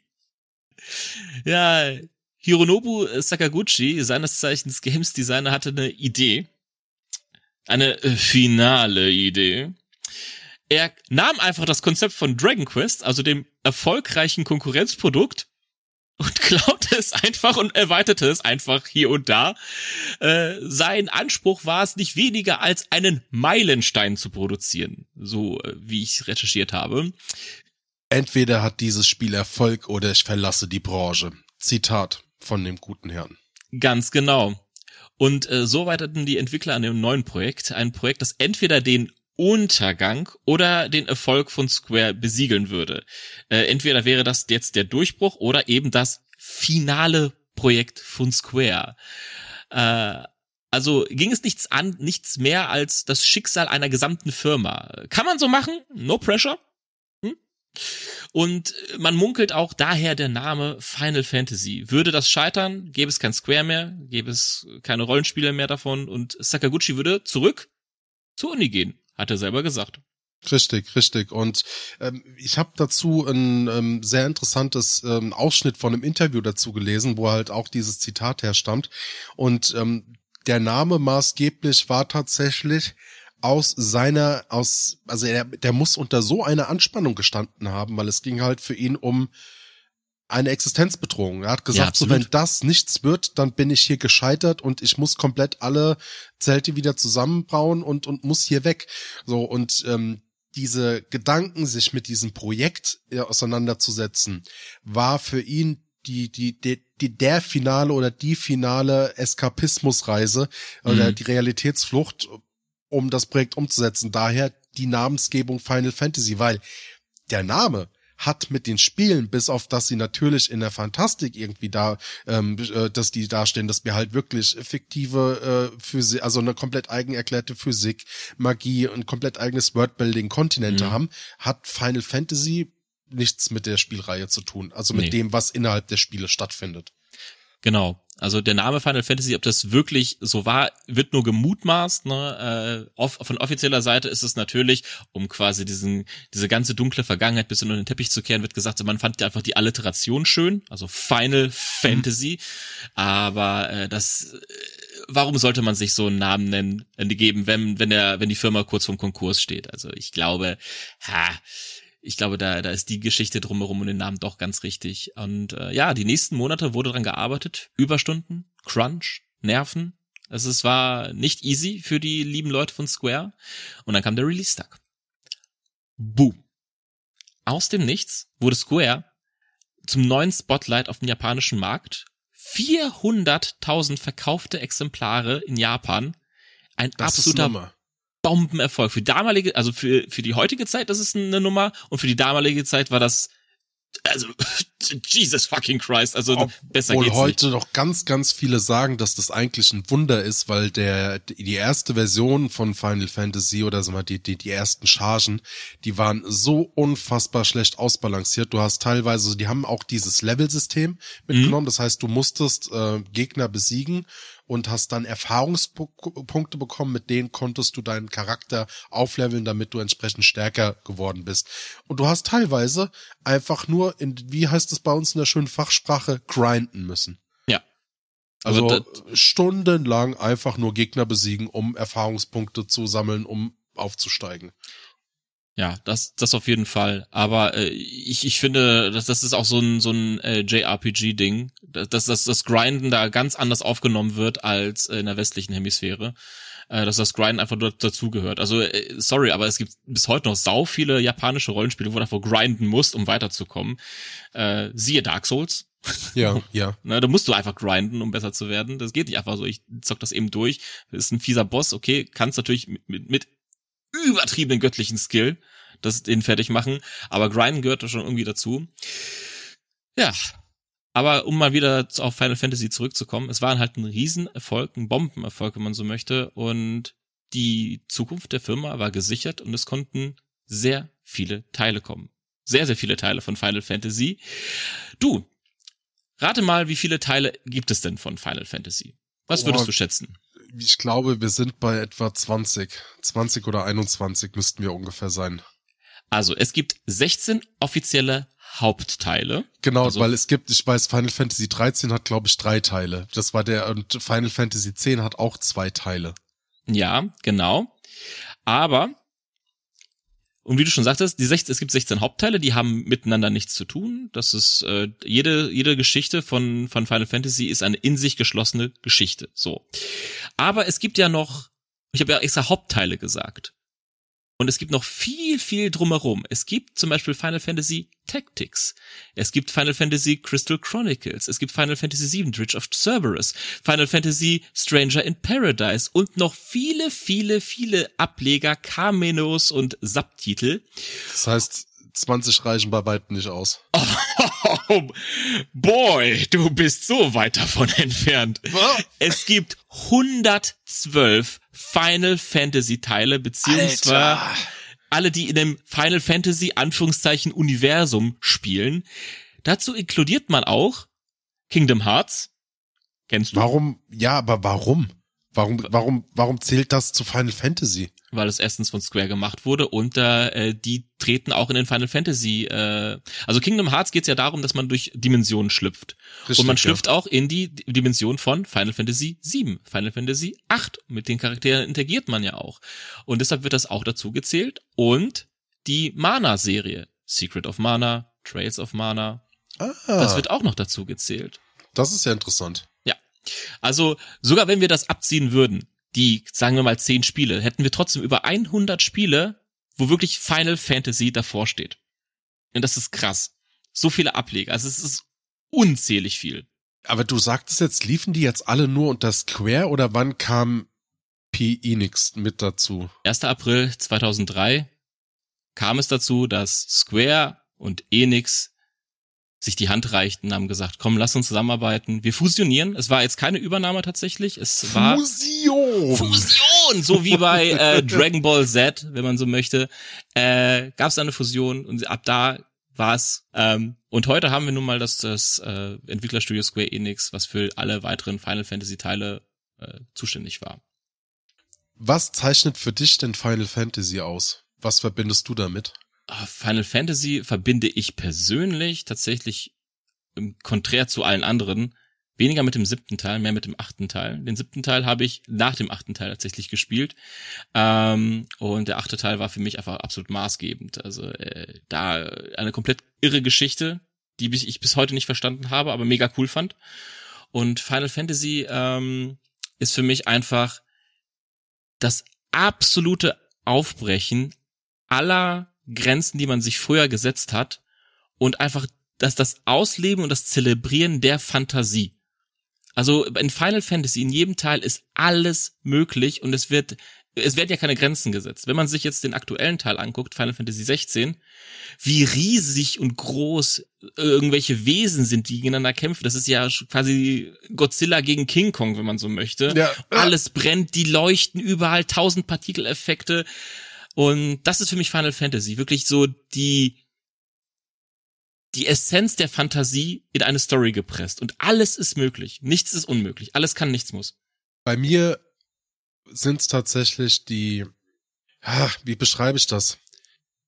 Ja, Hironobu Sakaguchi, seines Zeichens Games Designer, hatte eine Idee. Eine äh, finale Idee. Er nahm einfach das Konzept von Dragon Quest, also dem erfolgreichen Konkurrenzprodukt, und klaute es einfach und erweiterte es einfach hier und da. Äh, sein Anspruch war es nicht weniger als einen Meilenstein zu produzieren, so äh, wie ich recherchiert habe. Entweder hat dieses Spiel Erfolg oder ich verlasse die Branche. Zitat von dem guten Herrn. Ganz genau. Und äh, so weiterten die Entwickler an dem neuen Projekt, ein Projekt, das entweder den Untergang oder den Erfolg von Square besiegeln würde. Äh, entweder wäre das jetzt der Durchbruch oder eben das finale Projekt von Square. Äh, also ging es nichts an, nichts mehr als das Schicksal einer gesamten Firma. Kann man so machen? No pressure. Hm? Und man munkelt auch daher der Name Final Fantasy. Würde das scheitern, gäbe es kein Square mehr, gäbe es keine Rollenspiele mehr davon und Sakaguchi würde zurück zur Uni gehen hat er selber gesagt. Richtig, richtig. Und ähm, ich habe dazu ein ähm, sehr interessantes ähm, Ausschnitt von einem Interview dazu gelesen, wo halt auch dieses Zitat herstammt. Und ähm, der Name maßgeblich war tatsächlich aus seiner, aus, also er, der muss unter so einer Anspannung gestanden haben, weil es ging halt für ihn um eine Existenzbedrohung. Er hat gesagt, ja, so wenn das nichts wird, dann bin ich hier gescheitert und ich muss komplett alle Zelte wieder zusammenbauen und und muss hier weg. So und ähm, diese Gedanken, sich mit diesem Projekt äh, auseinanderzusetzen, war für ihn die, die, die, die, der finale oder die finale Eskapismusreise mhm. oder die Realitätsflucht, um das Projekt umzusetzen. Daher die Namensgebung Final Fantasy, weil der Name hat mit den Spielen, bis auf dass sie natürlich in der Fantastik irgendwie da, ähm, äh, dass die dastehen, dass wir halt wirklich fiktive äh, Physik, also eine komplett eigen erklärte Physik, Magie und komplett eigenes Worldbuilding Kontinente mhm. haben, hat Final Fantasy nichts mit der Spielreihe zu tun, also mit nee. dem, was innerhalb der Spiele stattfindet. Genau. Also der Name Final Fantasy, ob das wirklich so war, wird nur gemutmaßt. Ne? Äh, off von offizieller Seite ist es natürlich, um quasi diesen diese ganze dunkle Vergangenheit bis in den Teppich zu kehren, wird gesagt, man fand einfach die Alliteration schön, also Final Fantasy. Aber äh, das, äh, warum sollte man sich so einen Namen nennen, äh, geben, wenn wenn der wenn die Firma kurz vorm Konkurs steht? Also ich glaube, ha ich glaube, da, da ist die Geschichte drumherum und den Namen doch ganz richtig. Und äh, ja, die nächsten Monate wurde dran gearbeitet. Überstunden, Crunch, Nerven. Also es war nicht easy für die lieben Leute von Square. Und dann kam der Release-Tag. Boom. Aus dem Nichts wurde Square zum neuen Spotlight auf dem japanischen Markt. 400.000 verkaufte Exemplare in Japan. Ein das absoluter Bombenerfolg. Für damalige, also für, für die heutige Zeit, das ist eine Nummer. Und für die damalige Zeit war das, also, Jesus fucking Christ, also Obwohl besser geht's heute noch ganz, ganz viele sagen, dass das eigentlich ein Wunder ist, weil der, die erste Version von Final Fantasy oder sag mal, die, die, die ersten Chargen, die waren so unfassbar schlecht ausbalanciert. Du hast teilweise, die haben auch dieses Level-System mitgenommen. Mhm. Das heißt, du musstest äh, Gegner besiegen und hast dann Erfahrungspunkte bekommen, mit denen konntest du deinen Charakter aufleveln, damit du entsprechend stärker geworden bist. Und du hast teilweise einfach nur in, wie heißt es bei uns in der schönen Fachsprache, grinden müssen. Ja. Also, Also stundenlang einfach nur Gegner besiegen, um Erfahrungspunkte zu sammeln, um aufzusteigen. Ja, das, das auf jeden Fall. Aber äh, ich, ich finde, dass das ist auch so ein, so ein äh, JRPG-Ding, dass, dass das Grinden da ganz anders aufgenommen wird als äh, in der westlichen Hemisphäre. Äh, dass das Grinden einfach dort dazugehört. Also, äh, sorry, aber es gibt bis heute noch sau viele japanische Rollenspiele, wo du einfach grinden musst, um weiterzukommen. Äh, siehe Dark Souls. Ja, ja. Ne, da musst du einfach grinden, um besser zu werden. Das geht nicht einfach so. Ich zock das eben durch. Das ist ein fieser Boss, okay, kannst natürlich mit, mit, mit übertriebenen göttlichen Skill das den fertig machen, aber grinden gehört da schon irgendwie dazu. Ja. Aber um mal wieder auf Final Fantasy zurückzukommen, es war halt ein Riesenerfolg, ein Bombenerfolg, wenn man so möchte, und die Zukunft der Firma war gesichert und es konnten sehr viele Teile kommen. Sehr, sehr viele Teile von Final Fantasy. Du, rate mal, wie viele Teile gibt es denn von Final Fantasy? Was würdest Oh. du schätzen? Ich glaube, wir sind bei etwa 20. 20 oder 21 müssten wir ungefähr sein. Also, es gibt 16 offizielle Hauptteile. Genau, Also- weil es gibt, ich weiß, Final Fantasy 13 hat, glaube ich, drei Teile. Das war der, und Final Fantasy 10 hat auch zwei Teile. Ja, genau. Aber, und wie du schon sagtest, die 16, es gibt 16 Hauptteile, die haben miteinander nichts zu tun. Das ist, äh, jede, jede Geschichte von, von Final Fantasy ist eine in sich geschlossene Geschichte. So. Aber es gibt ja noch, ich habe ja extra Hauptteile gesagt. Und es gibt noch viel, viel drumherum. Es gibt zum Beispiel Final Fantasy Tactics. Es gibt Final Fantasy Crystal Chronicles. Es gibt Final Fantasy VII Bridge of Cerberus. Final Fantasy Stranger in Paradise. Und noch viele, viele, viele Ableger, Cameos und Subtitel. Das heißt, 20 reichen bei weitem nicht aus. Oh, boy, du bist so weit davon entfernt. Es gibt 112 Final Fantasy Teile, beziehungsweise alle, die in dem Final Fantasy Anführungszeichen Universum spielen. Dazu inkludiert man auch Kingdom Hearts. Kennst du? Warum, ja, aber warum? Warum, warum, warum zählt das zu Final Fantasy? Weil es erstens von Square gemacht wurde und äh, die treten auch in den Final Fantasy. Äh, also Kingdom Hearts geht es ja darum, dass man durch Dimensionen schlüpft. Richtig, und man ja. schlüpft auch in die Dimension von Final Fantasy 7, Final Fantasy 8. Mit den Charakteren interagiert man ja auch. Und deshalb wird das auch dazu gezählt. Und die Mana-Serie. Secret of Mana, Trails of Mana. Ah, Das wird auch noch dazu gezählt. das ist ja interessant. Also sogar wenn wir das abziehen würden, die, sagen wir mal, 10 Spiele, hätten wir trotzdem über 100 Spiele, wo wirklich Final Fantasy davor steht. Und das ist krass. So viele Ableger. Also es ist unzählig viel. Aber du sagtest jetzt, liefen die jetzt alle nur unter Square oder wann kam P. Enix mit dazu? 1. April 2003 kam es dazu, dass Square und Enix sich die Hand reichten, haben gesagt, komm, lass uns zusammenarbeiten. Wir fusionieren. Es war jetzt keine Übernahme tatsächlich. Es war Fusion! Fusion, so wie bei äh, Dragon Ball Z, wenn man so möchte, äh, gab es eine Fusion und ab da war es. Ähm, und heute haben wir nun mal das, das äh, Entwicklerstudio Square Enix, was für alle weiteren Final Fantasy Teile äh, zuständig war. Was zeichnet für dich denn Final Fantasy aus? Was verbindest du damit? Ah, Final Fantasy verbinde ich persönlich tatsächlich im Konträr zu allen anderen weniger mit dem siebten Teil, mehr mit dem achten Teil. Den siebten Teil habe ich nach dem achten Teil tatsächlich gespielt. Ähm, und der achte Teil war für mich einfach absolut maßgebend. Also äh, da eine komplett irre Geschichte, die ich bis heute nicht verstanden habe, aber mega cool fand. Und Final Fantasy ähm, ist für mich einfach das absolute Aufbrechen aller Grenzen, die man sich früher gesetzt hat und einfach das, das Ausleben und das Zelebrieren der Fantasie. Also in Final Fantasy, in jedem Teil ist alles möglich und es wird, es werden ja keine Grenzen gesetzt. Wenn man sich jetzt den aktuellen Teil anguckt, Final Fantasy 16, wie riesig und groß irgendwelche Wesen sind, die gegeneinander kämpfen. Das ist ja quasi Godzilla gegen King Kong, wenn man so möchte. Ja. Alles brennt, die leuchten überall, tausend Partikeleffekte. Und das ist für mich Final Fantasy. Wirklich so die, die Essenz der Fantasie in eine Story gepresst. Und alles ist möglich. Nichts ist unmöglich. Alles kann, nichts muss. Bei mir sind es tatsächlich die, ah, wie beschreibe ich das?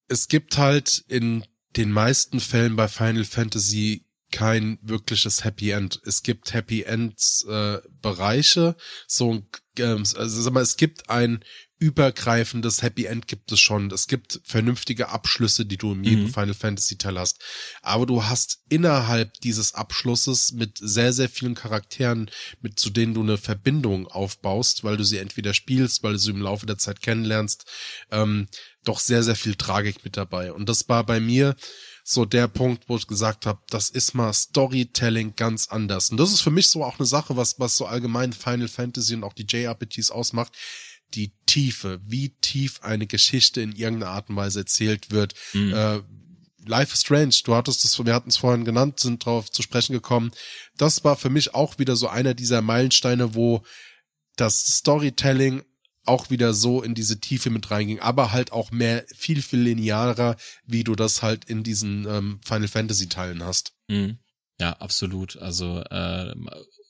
Es gibt halt in den meisten Fällen bei Final Fantasy kein wirkliches Happy End. Es gibt Happy Ends äh, Bereiche, so äh, also sag mal, es gibt ein übergreifendes Happy End gibt es schon. Es gibt vernünftige Abschlüsse, die du in jedem mhm. Final Fantasy Teil hast. Aber du hast innerhalb dieses Abschlusses mit sehr, sehr vielen Charakteren, mit zu denen du eine Verbindung aufbaust, weil du sie entweder spielst, weil du sie im Laufe der Zeit kennenlernst, ähm, doch sehr, sehr viel Tragik mit dabei. Und das war bei mir so der Punkt, wo ich gesagt habe, das ist mal Storytelling ganz anders. Und das ist für mich so auch eine Sache, was, was so allgemein Final Fantasy und auch die JRPGs ausmacht. Die Tiefe, wie tief eine Geschichte in irgendeiner Art und Weise erzählt wird. Mhm. Äh, Life is Strange, du hattest es, wir hatten es vorhin genannt, sind drauf zu sprechen gekommen. Das war für mich auch wieder so einer dieser Meilensteine, wo das Storytelling auch wieder so in diese Tiefe mit reinging, aber halt auch mehr, viel, viel linearer, wie du das halt in diesen ähm, Final Fantasy Teilen hast. Mhm. Ja, absolut. Also äh,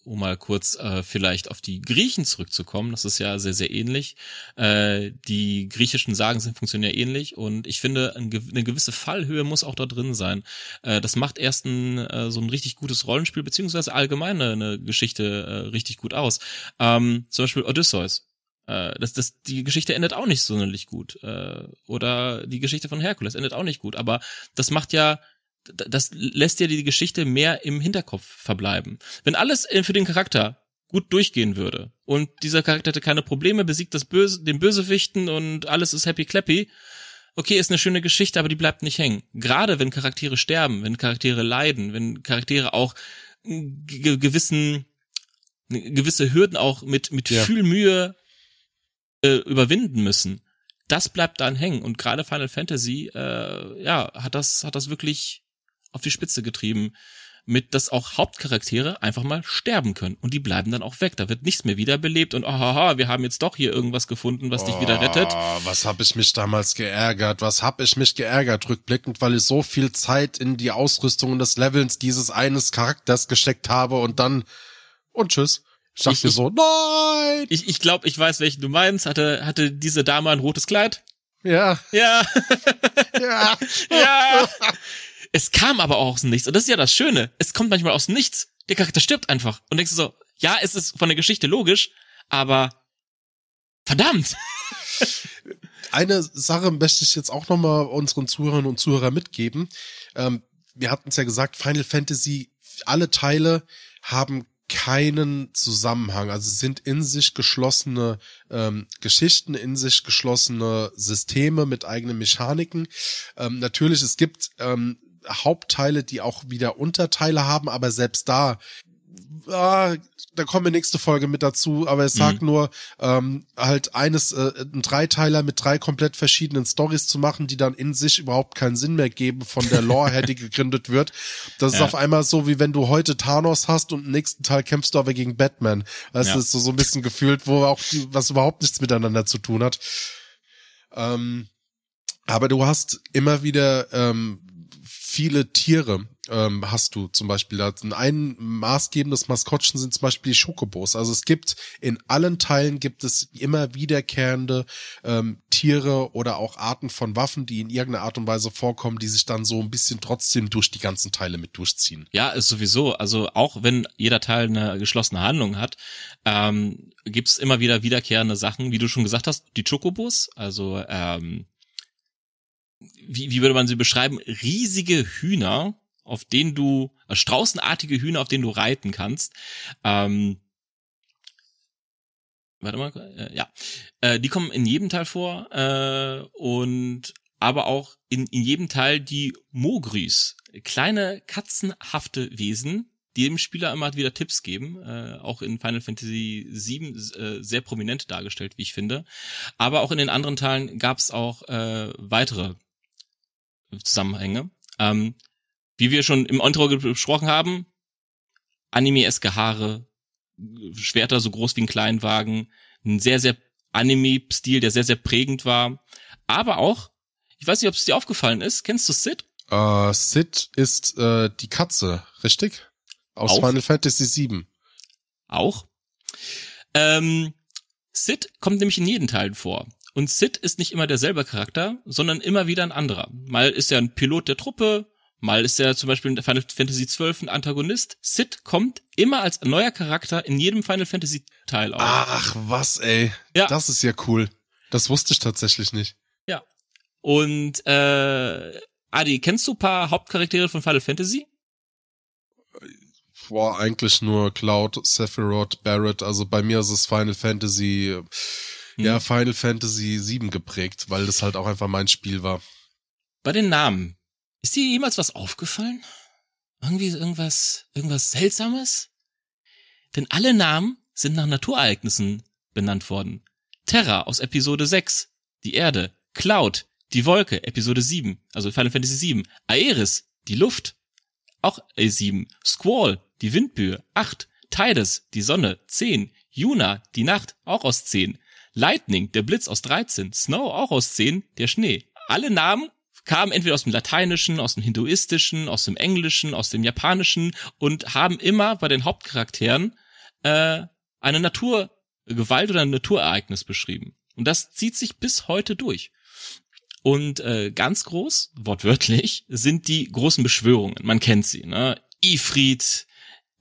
um mal kurz äh, vielleicht auf die Griechen zurückzukommen, das ist ja sehr, sehr ähnlich. Äh, die griechischen Sagen sind funktionieren ja ähnlich und ich finde, eine gewisse Fallhöhe muss auch da drin sein. Äh, das macht erst ein, äh, so ein richtig gutes Rollenspiel, beziehungsweise allgemein eine Geschichte äh, richtig gut aus. Ähm, zum Beispiel Odysseus äh, das, das, die Geschichte endet auch nicht sonderlich gut. Äh, oder die Geschichte von Herkules endet auch nicht gut. Aber das macht ja, das lässt ja die Geschichte mehr im Hinterkopf verbleiben. Wenn alles für den Charakter gut durchgehen würde und dieser Charakter hätte keine Probleme, besiegt das Böse, den Bösewichten und alles ist happy clappy, okay, ist eine schöne Geschichte, aber die bleibt nicht hängen. Gerade wenn Charaktere sterben, wenn Charaktere leiden, wenn Charaktere auch gewissen gewisse Hürden auch mit mit ja. viel Mühe äh, überwinden müssen. Das bleibt dann hängen und gerade Final Fantasy äh, ja hat das hat das wirklich auf die Spitze getrieben mit, dass auch Hauptcharaktere einfach mal sterben können. Und die bleiben dann auch weg. Da wird nichts mehr wiederbelebt und aha, wir haben jetzt doch hier irgendwas gefunden, was oh, dich wieder rettet. Was hab ich mich damals geärgert? Was hab ich mich geärgert rückblickend, weil ich so viel Zeit in die Ausrüstung des Levels dieses eines Charakters gesteckt habe und dann und tschüss. Ich dachte mir so, nein! Ich, ich glaube, ich weiß, welchen du meinst. Hatte, hatte diese Dame ein rotes Kleid? Ja. Ja. ja. ja. Es kam aber auch aus dem Nichts. Und das ist ja das Schöne. Es kommt manchmal aus dem Nichts. Der Charakter stirbt einfach. Und denkst du so, ja, es ist von der Geschichte logisch, aber verdammt. Eine Sache möchte ich jetzt auch nochmal unseren Zuhörern und Zuhörern mitgeben. Ähm, wir hatten es ja gesagt, Final Fantasy, alle Teile haben keinen Zusammenhang. Also sind in sich geschlossene ähm, Geschichten, in sich geschlossene Systeme mit eigenen Mechaniken. Ähm, natürlich, es gibt ähm, Hauptteile, die auch wieder Unterteile haben, aber selbst da ah, da kommen wir nächste Folge mit dazu, aber es sagt mhm. nur, ähm, halt eines, äh, ein Dreiteiler mit drei komplett verschiedenen Stories zu machen, die dann in sich überhaupt keinen Sinn mehr geben von der Lore her, die gegründet wird. Das ja. ist auf einmal so, wie wenn du heute Thanos hast und im nächsten Teil kämpfst du aber gegen Batman. Das ja. ist so, so ein bisschen gefühlt, wo auch die, was überhaupt nichts miteinander zu tun hat. Ähm, aber du hast immer wieder ähm, viele Tiere ähm, hast du zum Beispiel. Ein maßgebendes Maskottchen sind zum Beispiel die Schokobos. Also es gibt in allen Teilen gibt es immer wiederkehrende ähm, Tiere oder auch Arten von Waffen, die in irgendeiner Art und Weise vorkommen, die sich dann so ein bisschen trotzdem durch die ganzen Teile mit durchziehen. Ja, ist sowieso. Also auch wenn jeder Teil eine geschlossene Handlung hat, ähm, gibt's immer wieder wiederkehrende Sachen, wie du schon gesagt hast, die Chocobos, also ähm, wie, wie würde man sie beschreiben, riesige Hühner, auf denen du, äh, straußenartige Hühner, auf denen du reiten kannst. Ähm, warte mal, äh, ja. Äh, die kommen in jedem Teil vor äh, und aber auch in, in jedem Teil die Mogris, kleine katzenhafte Wesen, die dem Spieler immer wieder Tipps geben, äh, auch in Final Fantasy VII äh, sehr prominent dargestellt, wie ich finde. Aber auch in den anderen Teilen gab es auch äh, weitere Zusammenhänge. Ähm, wie wir schon im Intro besprochen haben, Anime-eske Haare, Schwerter so groß wie ein Kleinwagen, ein sehr, sehr Anime-Stil, der sehr, sehr prägend war. Aber auch, ich weiß nicht, ob es dir aufgefallen ist, kennst du Sid? Uh, Sid ist äh, die Katze, richtig? Aus auch? Final Fantasy VII. Auch. Ähm, Sid kommt nämlich in jedem Teil vor. Und Sid ist nicht immer derselbe Charakter, sondern immer wieder ein anderer. Mal ist er ein Pilot der Truppe, Mal ist er zum Beispiel in Final Fantasy XII ein Antagonist. Sid kommt immer als neuer Charakter in jedem Final Fantasy Teil auf. Ach, was, ey. Ja. Das ist ja cool. Das wusste ich tatsächlich nicht. Ja. Und äh, Adi, kennst du ein paar Hauptcharaktere von Final Fantasy? Boah, eigentlich nur Cloud, Sephiroth, Barrett. Also bei mir ist es Final Fantasy, Hm. ja, Final Fantasy 7 geprägt, weil das halt auch einfach mein Spiel war. Bei den Namen. Ist dir jemals was aufgefallen? Irgendwie irgendwas, irgendwas Seltsames? Denn alle Namen sind nach Naturereignissen benannt worden. Terra aus Episode 6, die Erde. Cloud, die Wolke, Episode 7, also Final Fantasy 7. Aeris, die Luft, auch A7. Squall, die Windböe, 8. Tidus, die Sonne, 10. Yuna, die Nacht, auch aus 10. Lightning, der Blitz aus 13. Snow, auch aus 10. Der Schnee. Alle Namen kamen entweder aus dem Lateinischen, aus dem Hinduistischen, aus dem Englischen, aus dem Japanischen und haben immer bei den Hauptcharakteren äh, eine Naturgewalt oder ein Naturereignis beschrieben. Und das zieht sich bis heute durch. Und äh, ganz groß, wortwörtlich, sind die großen Beschwörungen. Man kennt sie, ne? Ifrit,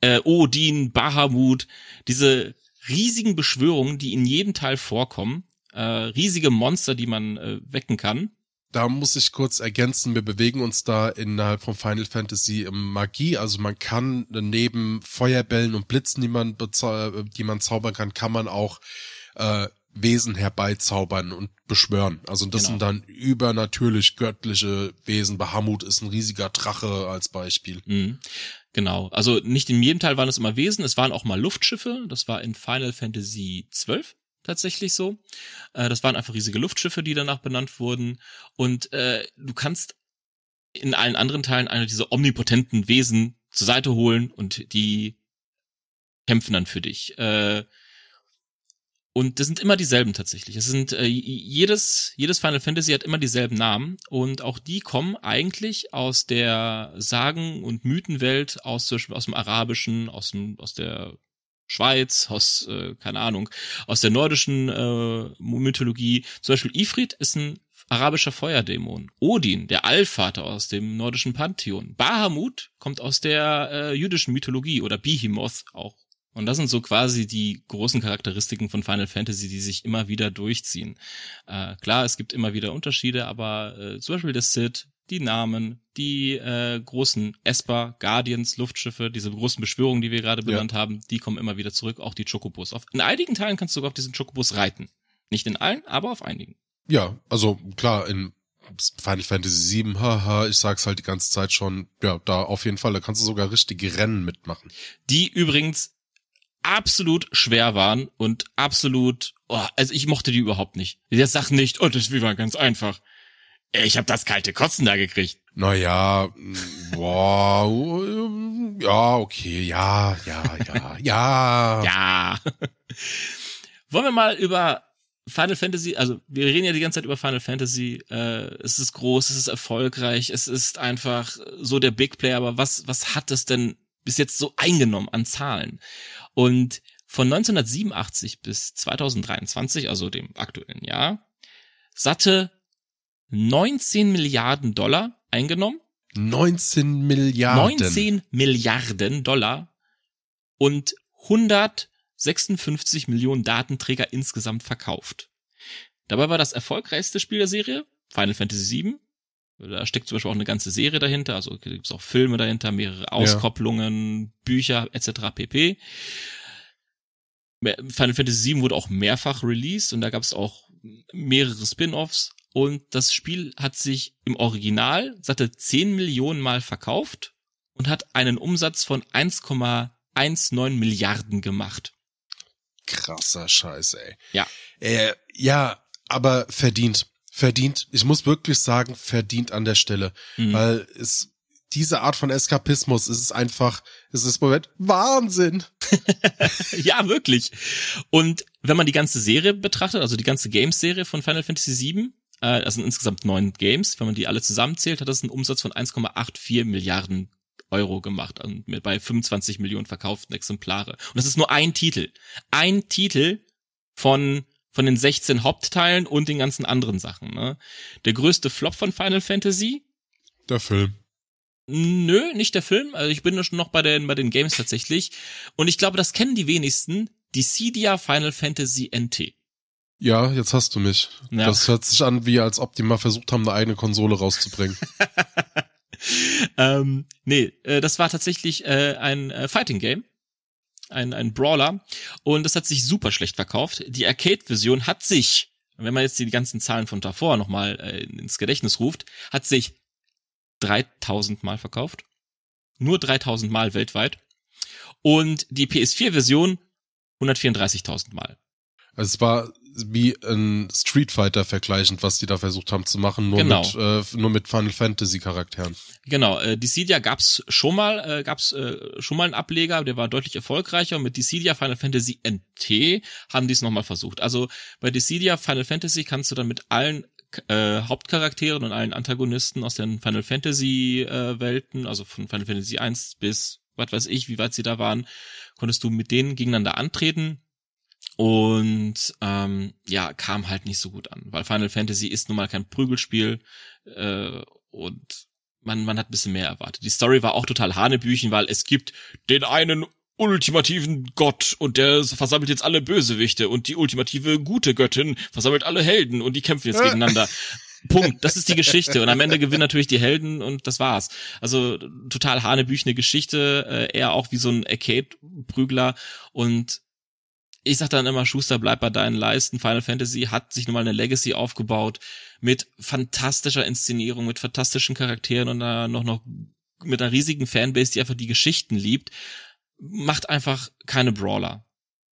äh, Odin, Bahamut, diese riesigen Beschwörungen, die in jedem Teil vorkommen, äh, riesige Monster, die man äh, wecken kann. Da muss ich kurz ergänzen, wir bewegen uns da innerhalb von Final Fantasy im Magie. Also man kann neben Feuerbällen und Blitzen, die man, bezau- die man zaubern kann, kann man auch äh, Wesen herbeizaubern und beschwören. Also das Genau. sind dann übernatürlich göttliche Wesen. Bahamut ist ein riesiger Drache als Beispiel. Mhm. Genau. Also nicht in jedem Teil waren es immer Wesen, es waren auch mal Luftschiffe. Das war in Final Fantasy XII tatsächlich so. Äh, das waren einfach riesige Luftschiffe, die danach benannt wurden. Und äh, du kannst in allen anderen Teilen eine dieser omnipotenten Wesen zur Seite holen und die kämpfen dann für dich. Äh, und das sind immer dieselben tatsächlich. Es sind äh, jedes jedes Final Fantasy hat immer dieselben Namen und auch die kommen eigentlich aus der Sagen- und Mythenwelt aus aus dem Arabischen, aus dem aus der Schweiz, aus äh, keine Ahnung, aus der nordischen äh, Mythologie. Zum Beispiel Ifrit ist ein arabischer Feuerdämon. Odin, der Allvater aus dem nordischen Pantheon. Bahamut kommt aus der äh, jüdischen Mythologie oder Behemoth auch. Und das sind so quasi die großen Charakteristiken von Final Fantasy, die sich immer wieder durchziehen. Äh, klar, es gibt immer wieder Unterschiede, aber äh, zum Beispiel der Sid, die Namen, die äh, großen Esper, Guardians, Luftschiffe, diese großen Beschwörungen, die wir gerade benannt haben, die kommen immer wieder zurück, auch die Chocobos. Auf, in einigen Teilen kannst du sogar auf diesen Chocobos reiten. Nicht in allen, aber auf einigen. Ja, also klar, in Final Fantasy 7, haha, ich sag's halt die ganze Zeit schon, ja, da auf jeden Fall, da kannst du sogar richtige Rennen mitmachen. Die übrigens absolut schwer waren und absolut, oh, also ich mochte die überhaupt nicht. Jetzt sag nicht, oh, das war ganz einfach. Ich hab das kalte Kotzen da gekriegt. Naja, mm, boah, ähm, ja, okay, ja, ja, ja, ja. Ja. Wollen wir mal über Final Fantasy, also wir reden ja die ganze Zeit über Final Fantasy, äh, es ist groß, es ist erfolgreich, es ist einfach so der Big Player, aber was, was hat es denn bis jetzt so eingenommen an Zahlen? Und von 1987 bis 2023, also dem aktuellen Jahr, satte 19 Milliarden Dollar eingenommen. 19 Milliarden. 19 Milliarden Dollar und 156 Millionen Datenträger insgesamt verkauft. Dabei war das erfolgreichste Spiel der Serie Final Fantasy VII. Da steckt zum Beispiel auch eine ganze Serie dahinter, also gibt es auch Filme dahinter, mehrere Auskopplungen, Bücher etc. pp. Final Fantasy VII wurde auch mehrfach released und da gab es auch mehrere Spin-offs und das Spiel hat sich im Original satte 10 Millionen Mal verkauft und hat einen Umsatz von 1,19 Milliarden gemacht. Krasser Scheiß, ey. Ja. Äh, ja, aber verdient. Verdient. Ich muss wirklich sagen, verdient an der Stelle. Mhm. Weil es, diese Art von Eskapismus, es ist einfach, es ist im Moment Wahnsinn. ja, wirklich. Und wenn man die ganze Serie betrachtet, also die ganze Games-Serie von Final Fantasy VII, äh, das sind insgesamt neun Games, wenn man die alle zusammenzählt, hat das einen Umsatz von 1,84 Milliarden Euro gemacht und mit bei 25 Millionen verkauften Exemplare. Und das ist nur ein Titel. Ein Titel von von den 16 Hauptteilen und den ganzen anderen Sachen. Ne? Der größte Flop von Final Fantasy, Der Film. Nö, nicht der Film. Also ich bin schon noch bei den, bei den Games tatsächlich. Und ich glaube, das kennen die wenigsten. Die Cydia Final Fantasy NT. Ja, jetzt hast du mich. Ja. Das hört sich an, wie als ob die mal versucht haben, eine eigene Konsole rauszubringen. ähm, nee, äh, das war tatsächlich äh, ein äh, Fighting Game. Ein, ein Brawler. Und das hat sich super schlecht verkauft. Die Arcade-Version hat sich, wenn man jetzt die ganzen Zahlen von davor nochmal äh, ins Gedächtnis ruft, hat sich 3000 Mal verkauft. Nur 3000 Mal weltweit. Und die PS4-Version 134.000 Mal. Also es war wie ein Street Fighter vergleichend, was die da versucht haben zu machen, nur genau. mit äh, nur mit Final Fantasy Charakteren. Genau, äh, Dissidia gab's schon mal, äh, gab's äh, schon mal einen Ableger, der war deutlich erfolgreicher und mit Dissidia Final Fantasy NT haben die es nochmal versucht. Also bei Dissidia Final Fantasy kannst du dann mit allen äh, Hauptcharakteren und allen Antagonisten aus den Final Fantasy äh, Welten, also von Final Fantasy 1 bis was weiß ich, wie weit sie da waren, konntest du mit denen gegeneinander antreten und ähm, ja, kam halt nicht so gut an, weil Final Fantasy ist nun mal kein Prügelspiel äh, und man, man hat ein bisschen mehr erwartet. Die Story war auch total Hanebüchen, weil es gibt den einen ultimativen Gott und der versammelt jetzt alle Bösewichte und die ultimative gute Göttin versammelt alle Helden und die kämpfen jetzt gegeneinander. Punkt. Das ist die Geschichte. Und am Ende gewinnen natürlich die Helden und das war's. Also total hanebüchene Geschichte, äh, eher auch wie so ein Arcade-Prügler. Und ich sag dann immer, Schuster, bleib bei deinen Leisten. Final Fantasy hat sich nun mal eine Legacy aufgebaut mit fantastischer Inszenierung, mit fantastischen Charakteren und da noch, noch mit einer riesigen Fanbase, die einfach die Geschichten liebt. Macht einfach keine Brawler.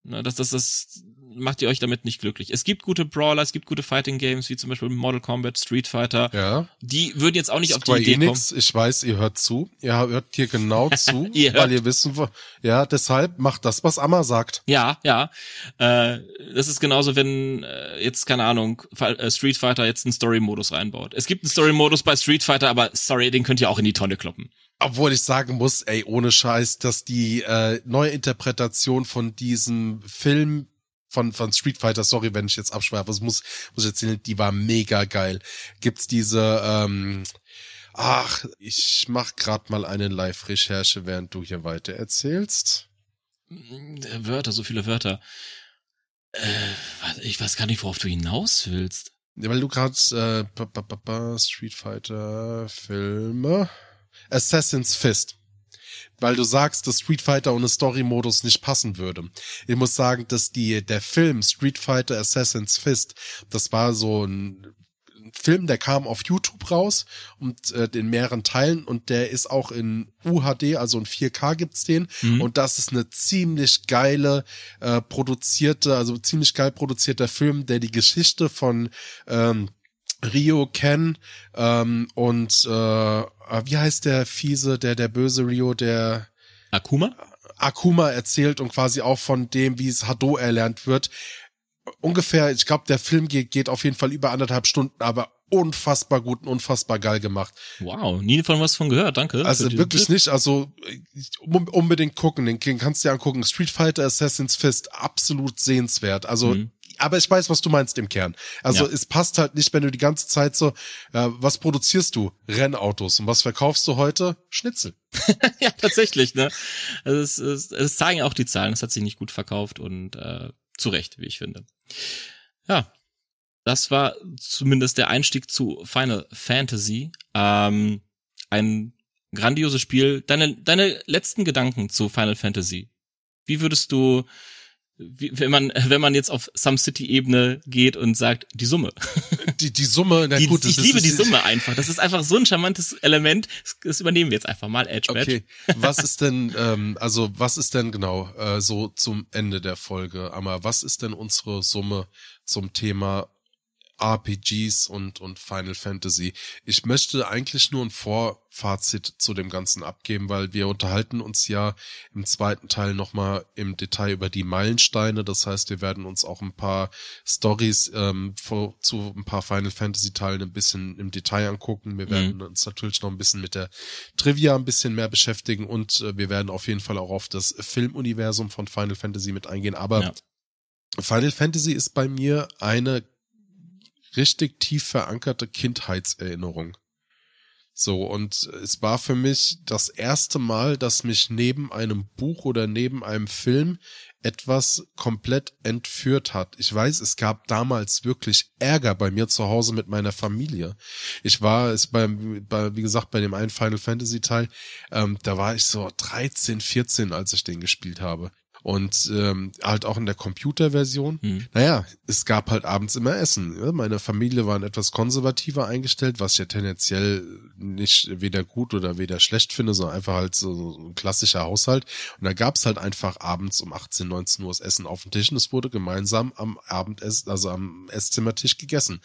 Ne, das, das, das macht ihr euch damit nicht glücklich. Es gibt gute Brawler, es gibt gute Fighting Games, wie zum Beispiel Model Combat, Street Fighter. Ja. Die würden jetzt auch nicht Square auf die Idee Enix, kommen. Ich weiß, ihr hört zu. Ihr hört hier genau zu, ihr weil ihr wissen, ja, deshalb macht das, was Amma sagt. Ja, ja. Äh, das ist genauso, wenn äh, jetzt, keine Ahnung, äh, Street Fighter jetzt einen Story-Modus reinbaut. Es gibt einen Story-Modus bei Street Fighter, aber sorry, den könnt ihr auch in die Tonne kloppen. Obwohl ich sagen muss, ey, ohne Scheiß, dass die äh, neue Interpretation von diesem Film von, von Street Fighter, sorry, wenn ich jetzt abschweife, das muss, muss ich erzählen, die war mega geil. Gibt's diese, ähm, ach, ich mach grad mal eine Live-Recherche, während du hier weiter erzählst. Wörter, so viele Wörter. Äh, ich weiß gar nicht, worauf du hinaus willst. Ja, weil du gerade äh, Street Fighter Filme Assassin's Fist weil du sagst, dass Street Fighter ohne Story-Modus nicht passen würde. Ich muss sagen, dass die, der Film Street Fighter Assassin's Fist, das war so ein Film, der kam auf YouTube raus und äh, in mehreren Teilen und der ist auch in UHD, also in 4K gibt's den mhm. und das ist eine ziemlich geile äh, produzierte, also ziemlich geil produzierter Film, der die Geschichte von ähm, Rio Ken ähm, und äh, wie heißt der fiese, der der böse Rio, der Akuma? Akuma erzählt und quasi auch von dem, wie es Hado erlernt wird. Ungefähr, ich glaube, der Film geht, geht auf jeden Fall über anderthalb Stunden, aber unfassbar gut und unfassbar geil gemacht. Wow, nie von was von gehört, danke. Also wirklich nicht, also unbedingt gucken, den kannst du dir angucken. Street Fighter Assassin's Fist, absolut sehenswert. Also mhm aber ich weiß, was du meinst im Kern. Also ja. es passt halt nicht, wenn du die ganze Zeit so, äh, was produzierst du? Rennautos. Und was verkaufst du heute? Schnitzel. ja, tatsächlich, ne? Also es, es, es zeigen auch die Zahlen, es hat sich nicht gut verkauft und äh, zu Recht, wie ich finde. Ja, das war zumindest der Einstieg zu Final Fantasy. Ähm, ein grandioses Spiel. Deine, deine letzten Gedanken zu Final Fantasy. Wie würdest du wie, wenn man wenn man jetzt auf Some City Ebene geht und sagt die Summe. Die die Summe na die, gut ich liebe die Summe einfach. Das ist einfach so ein charmantes Element. Das übernehmen wir jetzt einfach mal Edge okay. Was ist denn ähm, also was ist denn genau äh, so zum Ende der Folge aber was ist denn unsere Summe zum Thema RPGs und, und Final Fantasy. Ich möchte eigentlich nur ein Vorfazit zu dem Ganzen abgeben, weil wir unterhalten uns ja im zweiten Teil nochmal im Detail über die Meilensteine. Das heißt, wir werden uns auch ein paar Stories ähm, vor, zu ein paar Final Fantasy Teilen ein bisschen im Detail angucken. Wir werden mhm. uns natürlich noch ein bisschen mit der Trivia ein bisschen mehr beschäftigen und äh, wir werden auf jeden Fall auch auf das Filmuniversum von Final Fantasy mit eingehen. Aber ja. Final Fantasy ist bei mir eine richtig tief verankerte Kindheitserinnerung. So, und es war für mich das erste Mal, dass mich neben einem Buch oder neben einem Film etwas komplett entführt hat. Ich weiß, es gab damals wirklich Ärger bei mir zu Hause mit meiner Familie. Ich war es beim, bei, wie gesagt, bei dem einen Final Fantasy Teil, ähm, da war ich so 13, 14, als ich den gespielt habe und ähm, halt auch in der Computerversion. Mhm. Naja, es gab halt abends immer Essen. Ja? Meine Familie waren etwas konservativer eingestellt, was ich ja tendenziell nicht weder gut oder weder schlecht finde, sondern einfach halt so, ein klassischer Haushalt. Und da gab's halt einfach abends um 18, 19 Uhr das Essen auf dem Tisch und es wurde gemeinsam am Abendessen, also am Esszimmertisch gegessen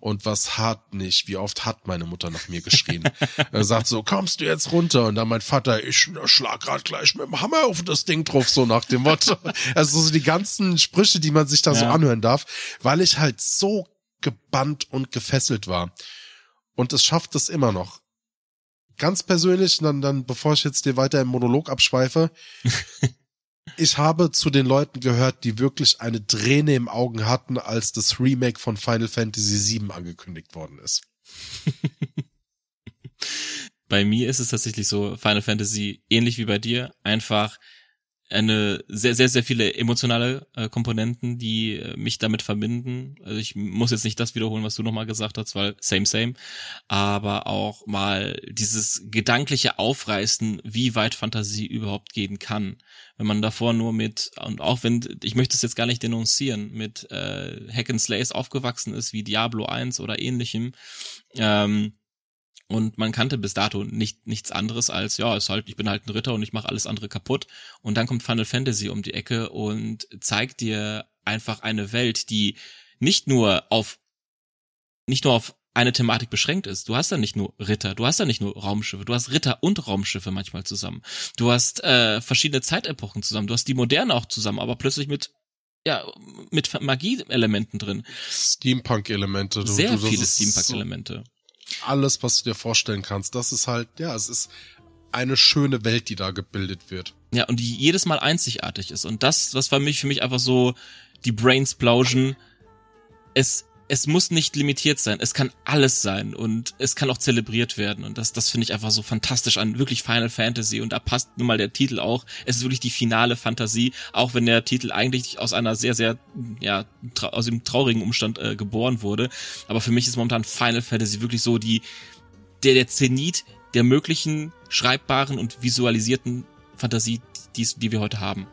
und was hat nicht, wie oft hat meine Mutter nach mir geschrien. er sagt so, kommst du jetzt runter? Und dann mein Vater, ich schlag grad gleich mit dem Hammer auf das Ding drauf, so nach dem Motto. Also so die ganzen Sprüche, die man sich da ja. so anhören darf, weil ich halt so gebannt und gefesselt war. Und es schafft es immer noch. Ganz persönlich, dann, dann, bevor ich jetzt dir weiter im Monolog abschweife, ich habe zu den Leuten gehört, die wirklich eine Träne im Augen hatten, als das Remake von Final Fantasy VII angekündigt worden ist. bei mir ist es tatsächlich so, Final Fantasy ähnlich wie bei dir, einfach eine sehr, sehr, sehr viele emotionale äh, Komponenten, die äh, mich damit verbinden. Also ich muss jetzt nicht das wiederholen, was du nochmal gesagt hast, weil same, same. Aber auch mal dieses gedankliche Aufreißen, wie weit Fantasie überhaupt gehen kann. Wenn man davor nur mit, und auch wenn, ich möchte es jetzt gar nicht denunzieren, mit äh, Hack and Slays aufgewachsen ist, wie Diablo 1 oder ähnlichem, ähm, und man kannte bis dato nicht nichts anderes als ja, ist halt ich bin halt ein Ritter und ich mache alles andere kaputt und dann kommt Final Fantasy um die Ecke und zeigt dir einfach eine Welt, die nicht nur auf nicht nur auf eine Thematik beschränkt ist. Du hast da nicht nur Ritter, du hast da nicht nur Raumschiffe, du hast Ritter und Raumschiffe manchmal zusammen. Du hast äh, verschiedene Zeitepochen zusammen, du hast die Moderne auch zusammen, aber plötzlich mit ja, mit Magie-Elementen drin. Steampunk-Elemente. Sehr du, viele Steampunk-Elemente. So alles, was du dir vorstellen kannst. Das ist halt, ja, es ist eine schöne Welt, die da gebildet wird. Ja, und die jedes Mal einzigartig ist. Und das, was war mich für mich einfach so die Brains plauschen. Es es muss nicht limitiert sein. Es kann alles sein und es kann auch zelebriert werden. Und das, das finde ich einfach so fantastisch an wirklich Final Fantasy. Und da passt nun mal der Titel auch. Es ist wirklich die finale Fantasie, auch wenn der Titel eigentlich aus einer sehr, sehr, ja, aus dem traurigen Umstand äh, geboren wurde. Aber für mich ist momentan Final Fantasy wirklich so die, der, der Zenit der möglichen schreibbaren und visualisierten Fantasie, die, die wir heute haben.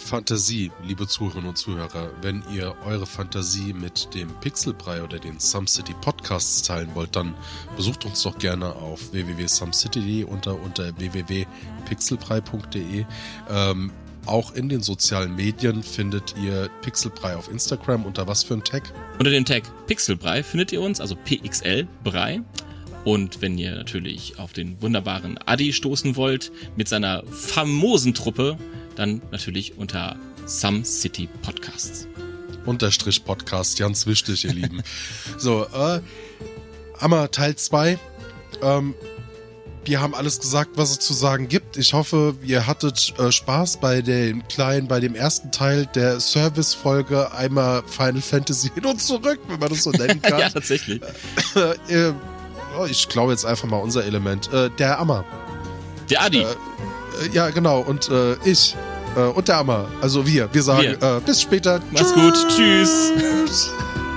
Fantasie, liebe Zuhörerinnen und Zuhörer, wenn ihr eure Fantasie mit dem Pixelbrei oder den SumCity Podcasts teilen wollt, dann besucht uns doch gerne auf www.sumcity.de unter, unter www.pixelbrei.de. Ähm, auch in den sozialen Medien findet ihr Pixelbrei auf Instagram unter was für ein Tag? Unter dem Tag Pixelbrei findet ihr uns, also PXL Brei. Und wenn ihr natürlich auf den wunderbaren Adi stoßen wollt mit seiner famosen Truppe, dann natürlich unter Some City Podcasts. Unterstrich Podcast, ganz wichtig, ihr Lieben. So, äh, Hammer Teil 2. Ähm, wir haben alles gesagt, was es zu sagen gibt. Ich hoffe, ihr hattet äh, Spaß bei dem kleinen, bei dem ersten Teil der Service-Folge einmal Final Fantasy hin und zurück, wenn man das so nennen kann. ja, tatsächlich. Äh, äh, ich glaube jetzt einfach mal unser Element. Äh, der Ammer. Der Adi. Äh, ja, genau. Und ich äh, und der Ammer. Also wir. Wir sagen wir. Äh, bis später. Mach's Tschüss. gut. Tschüss.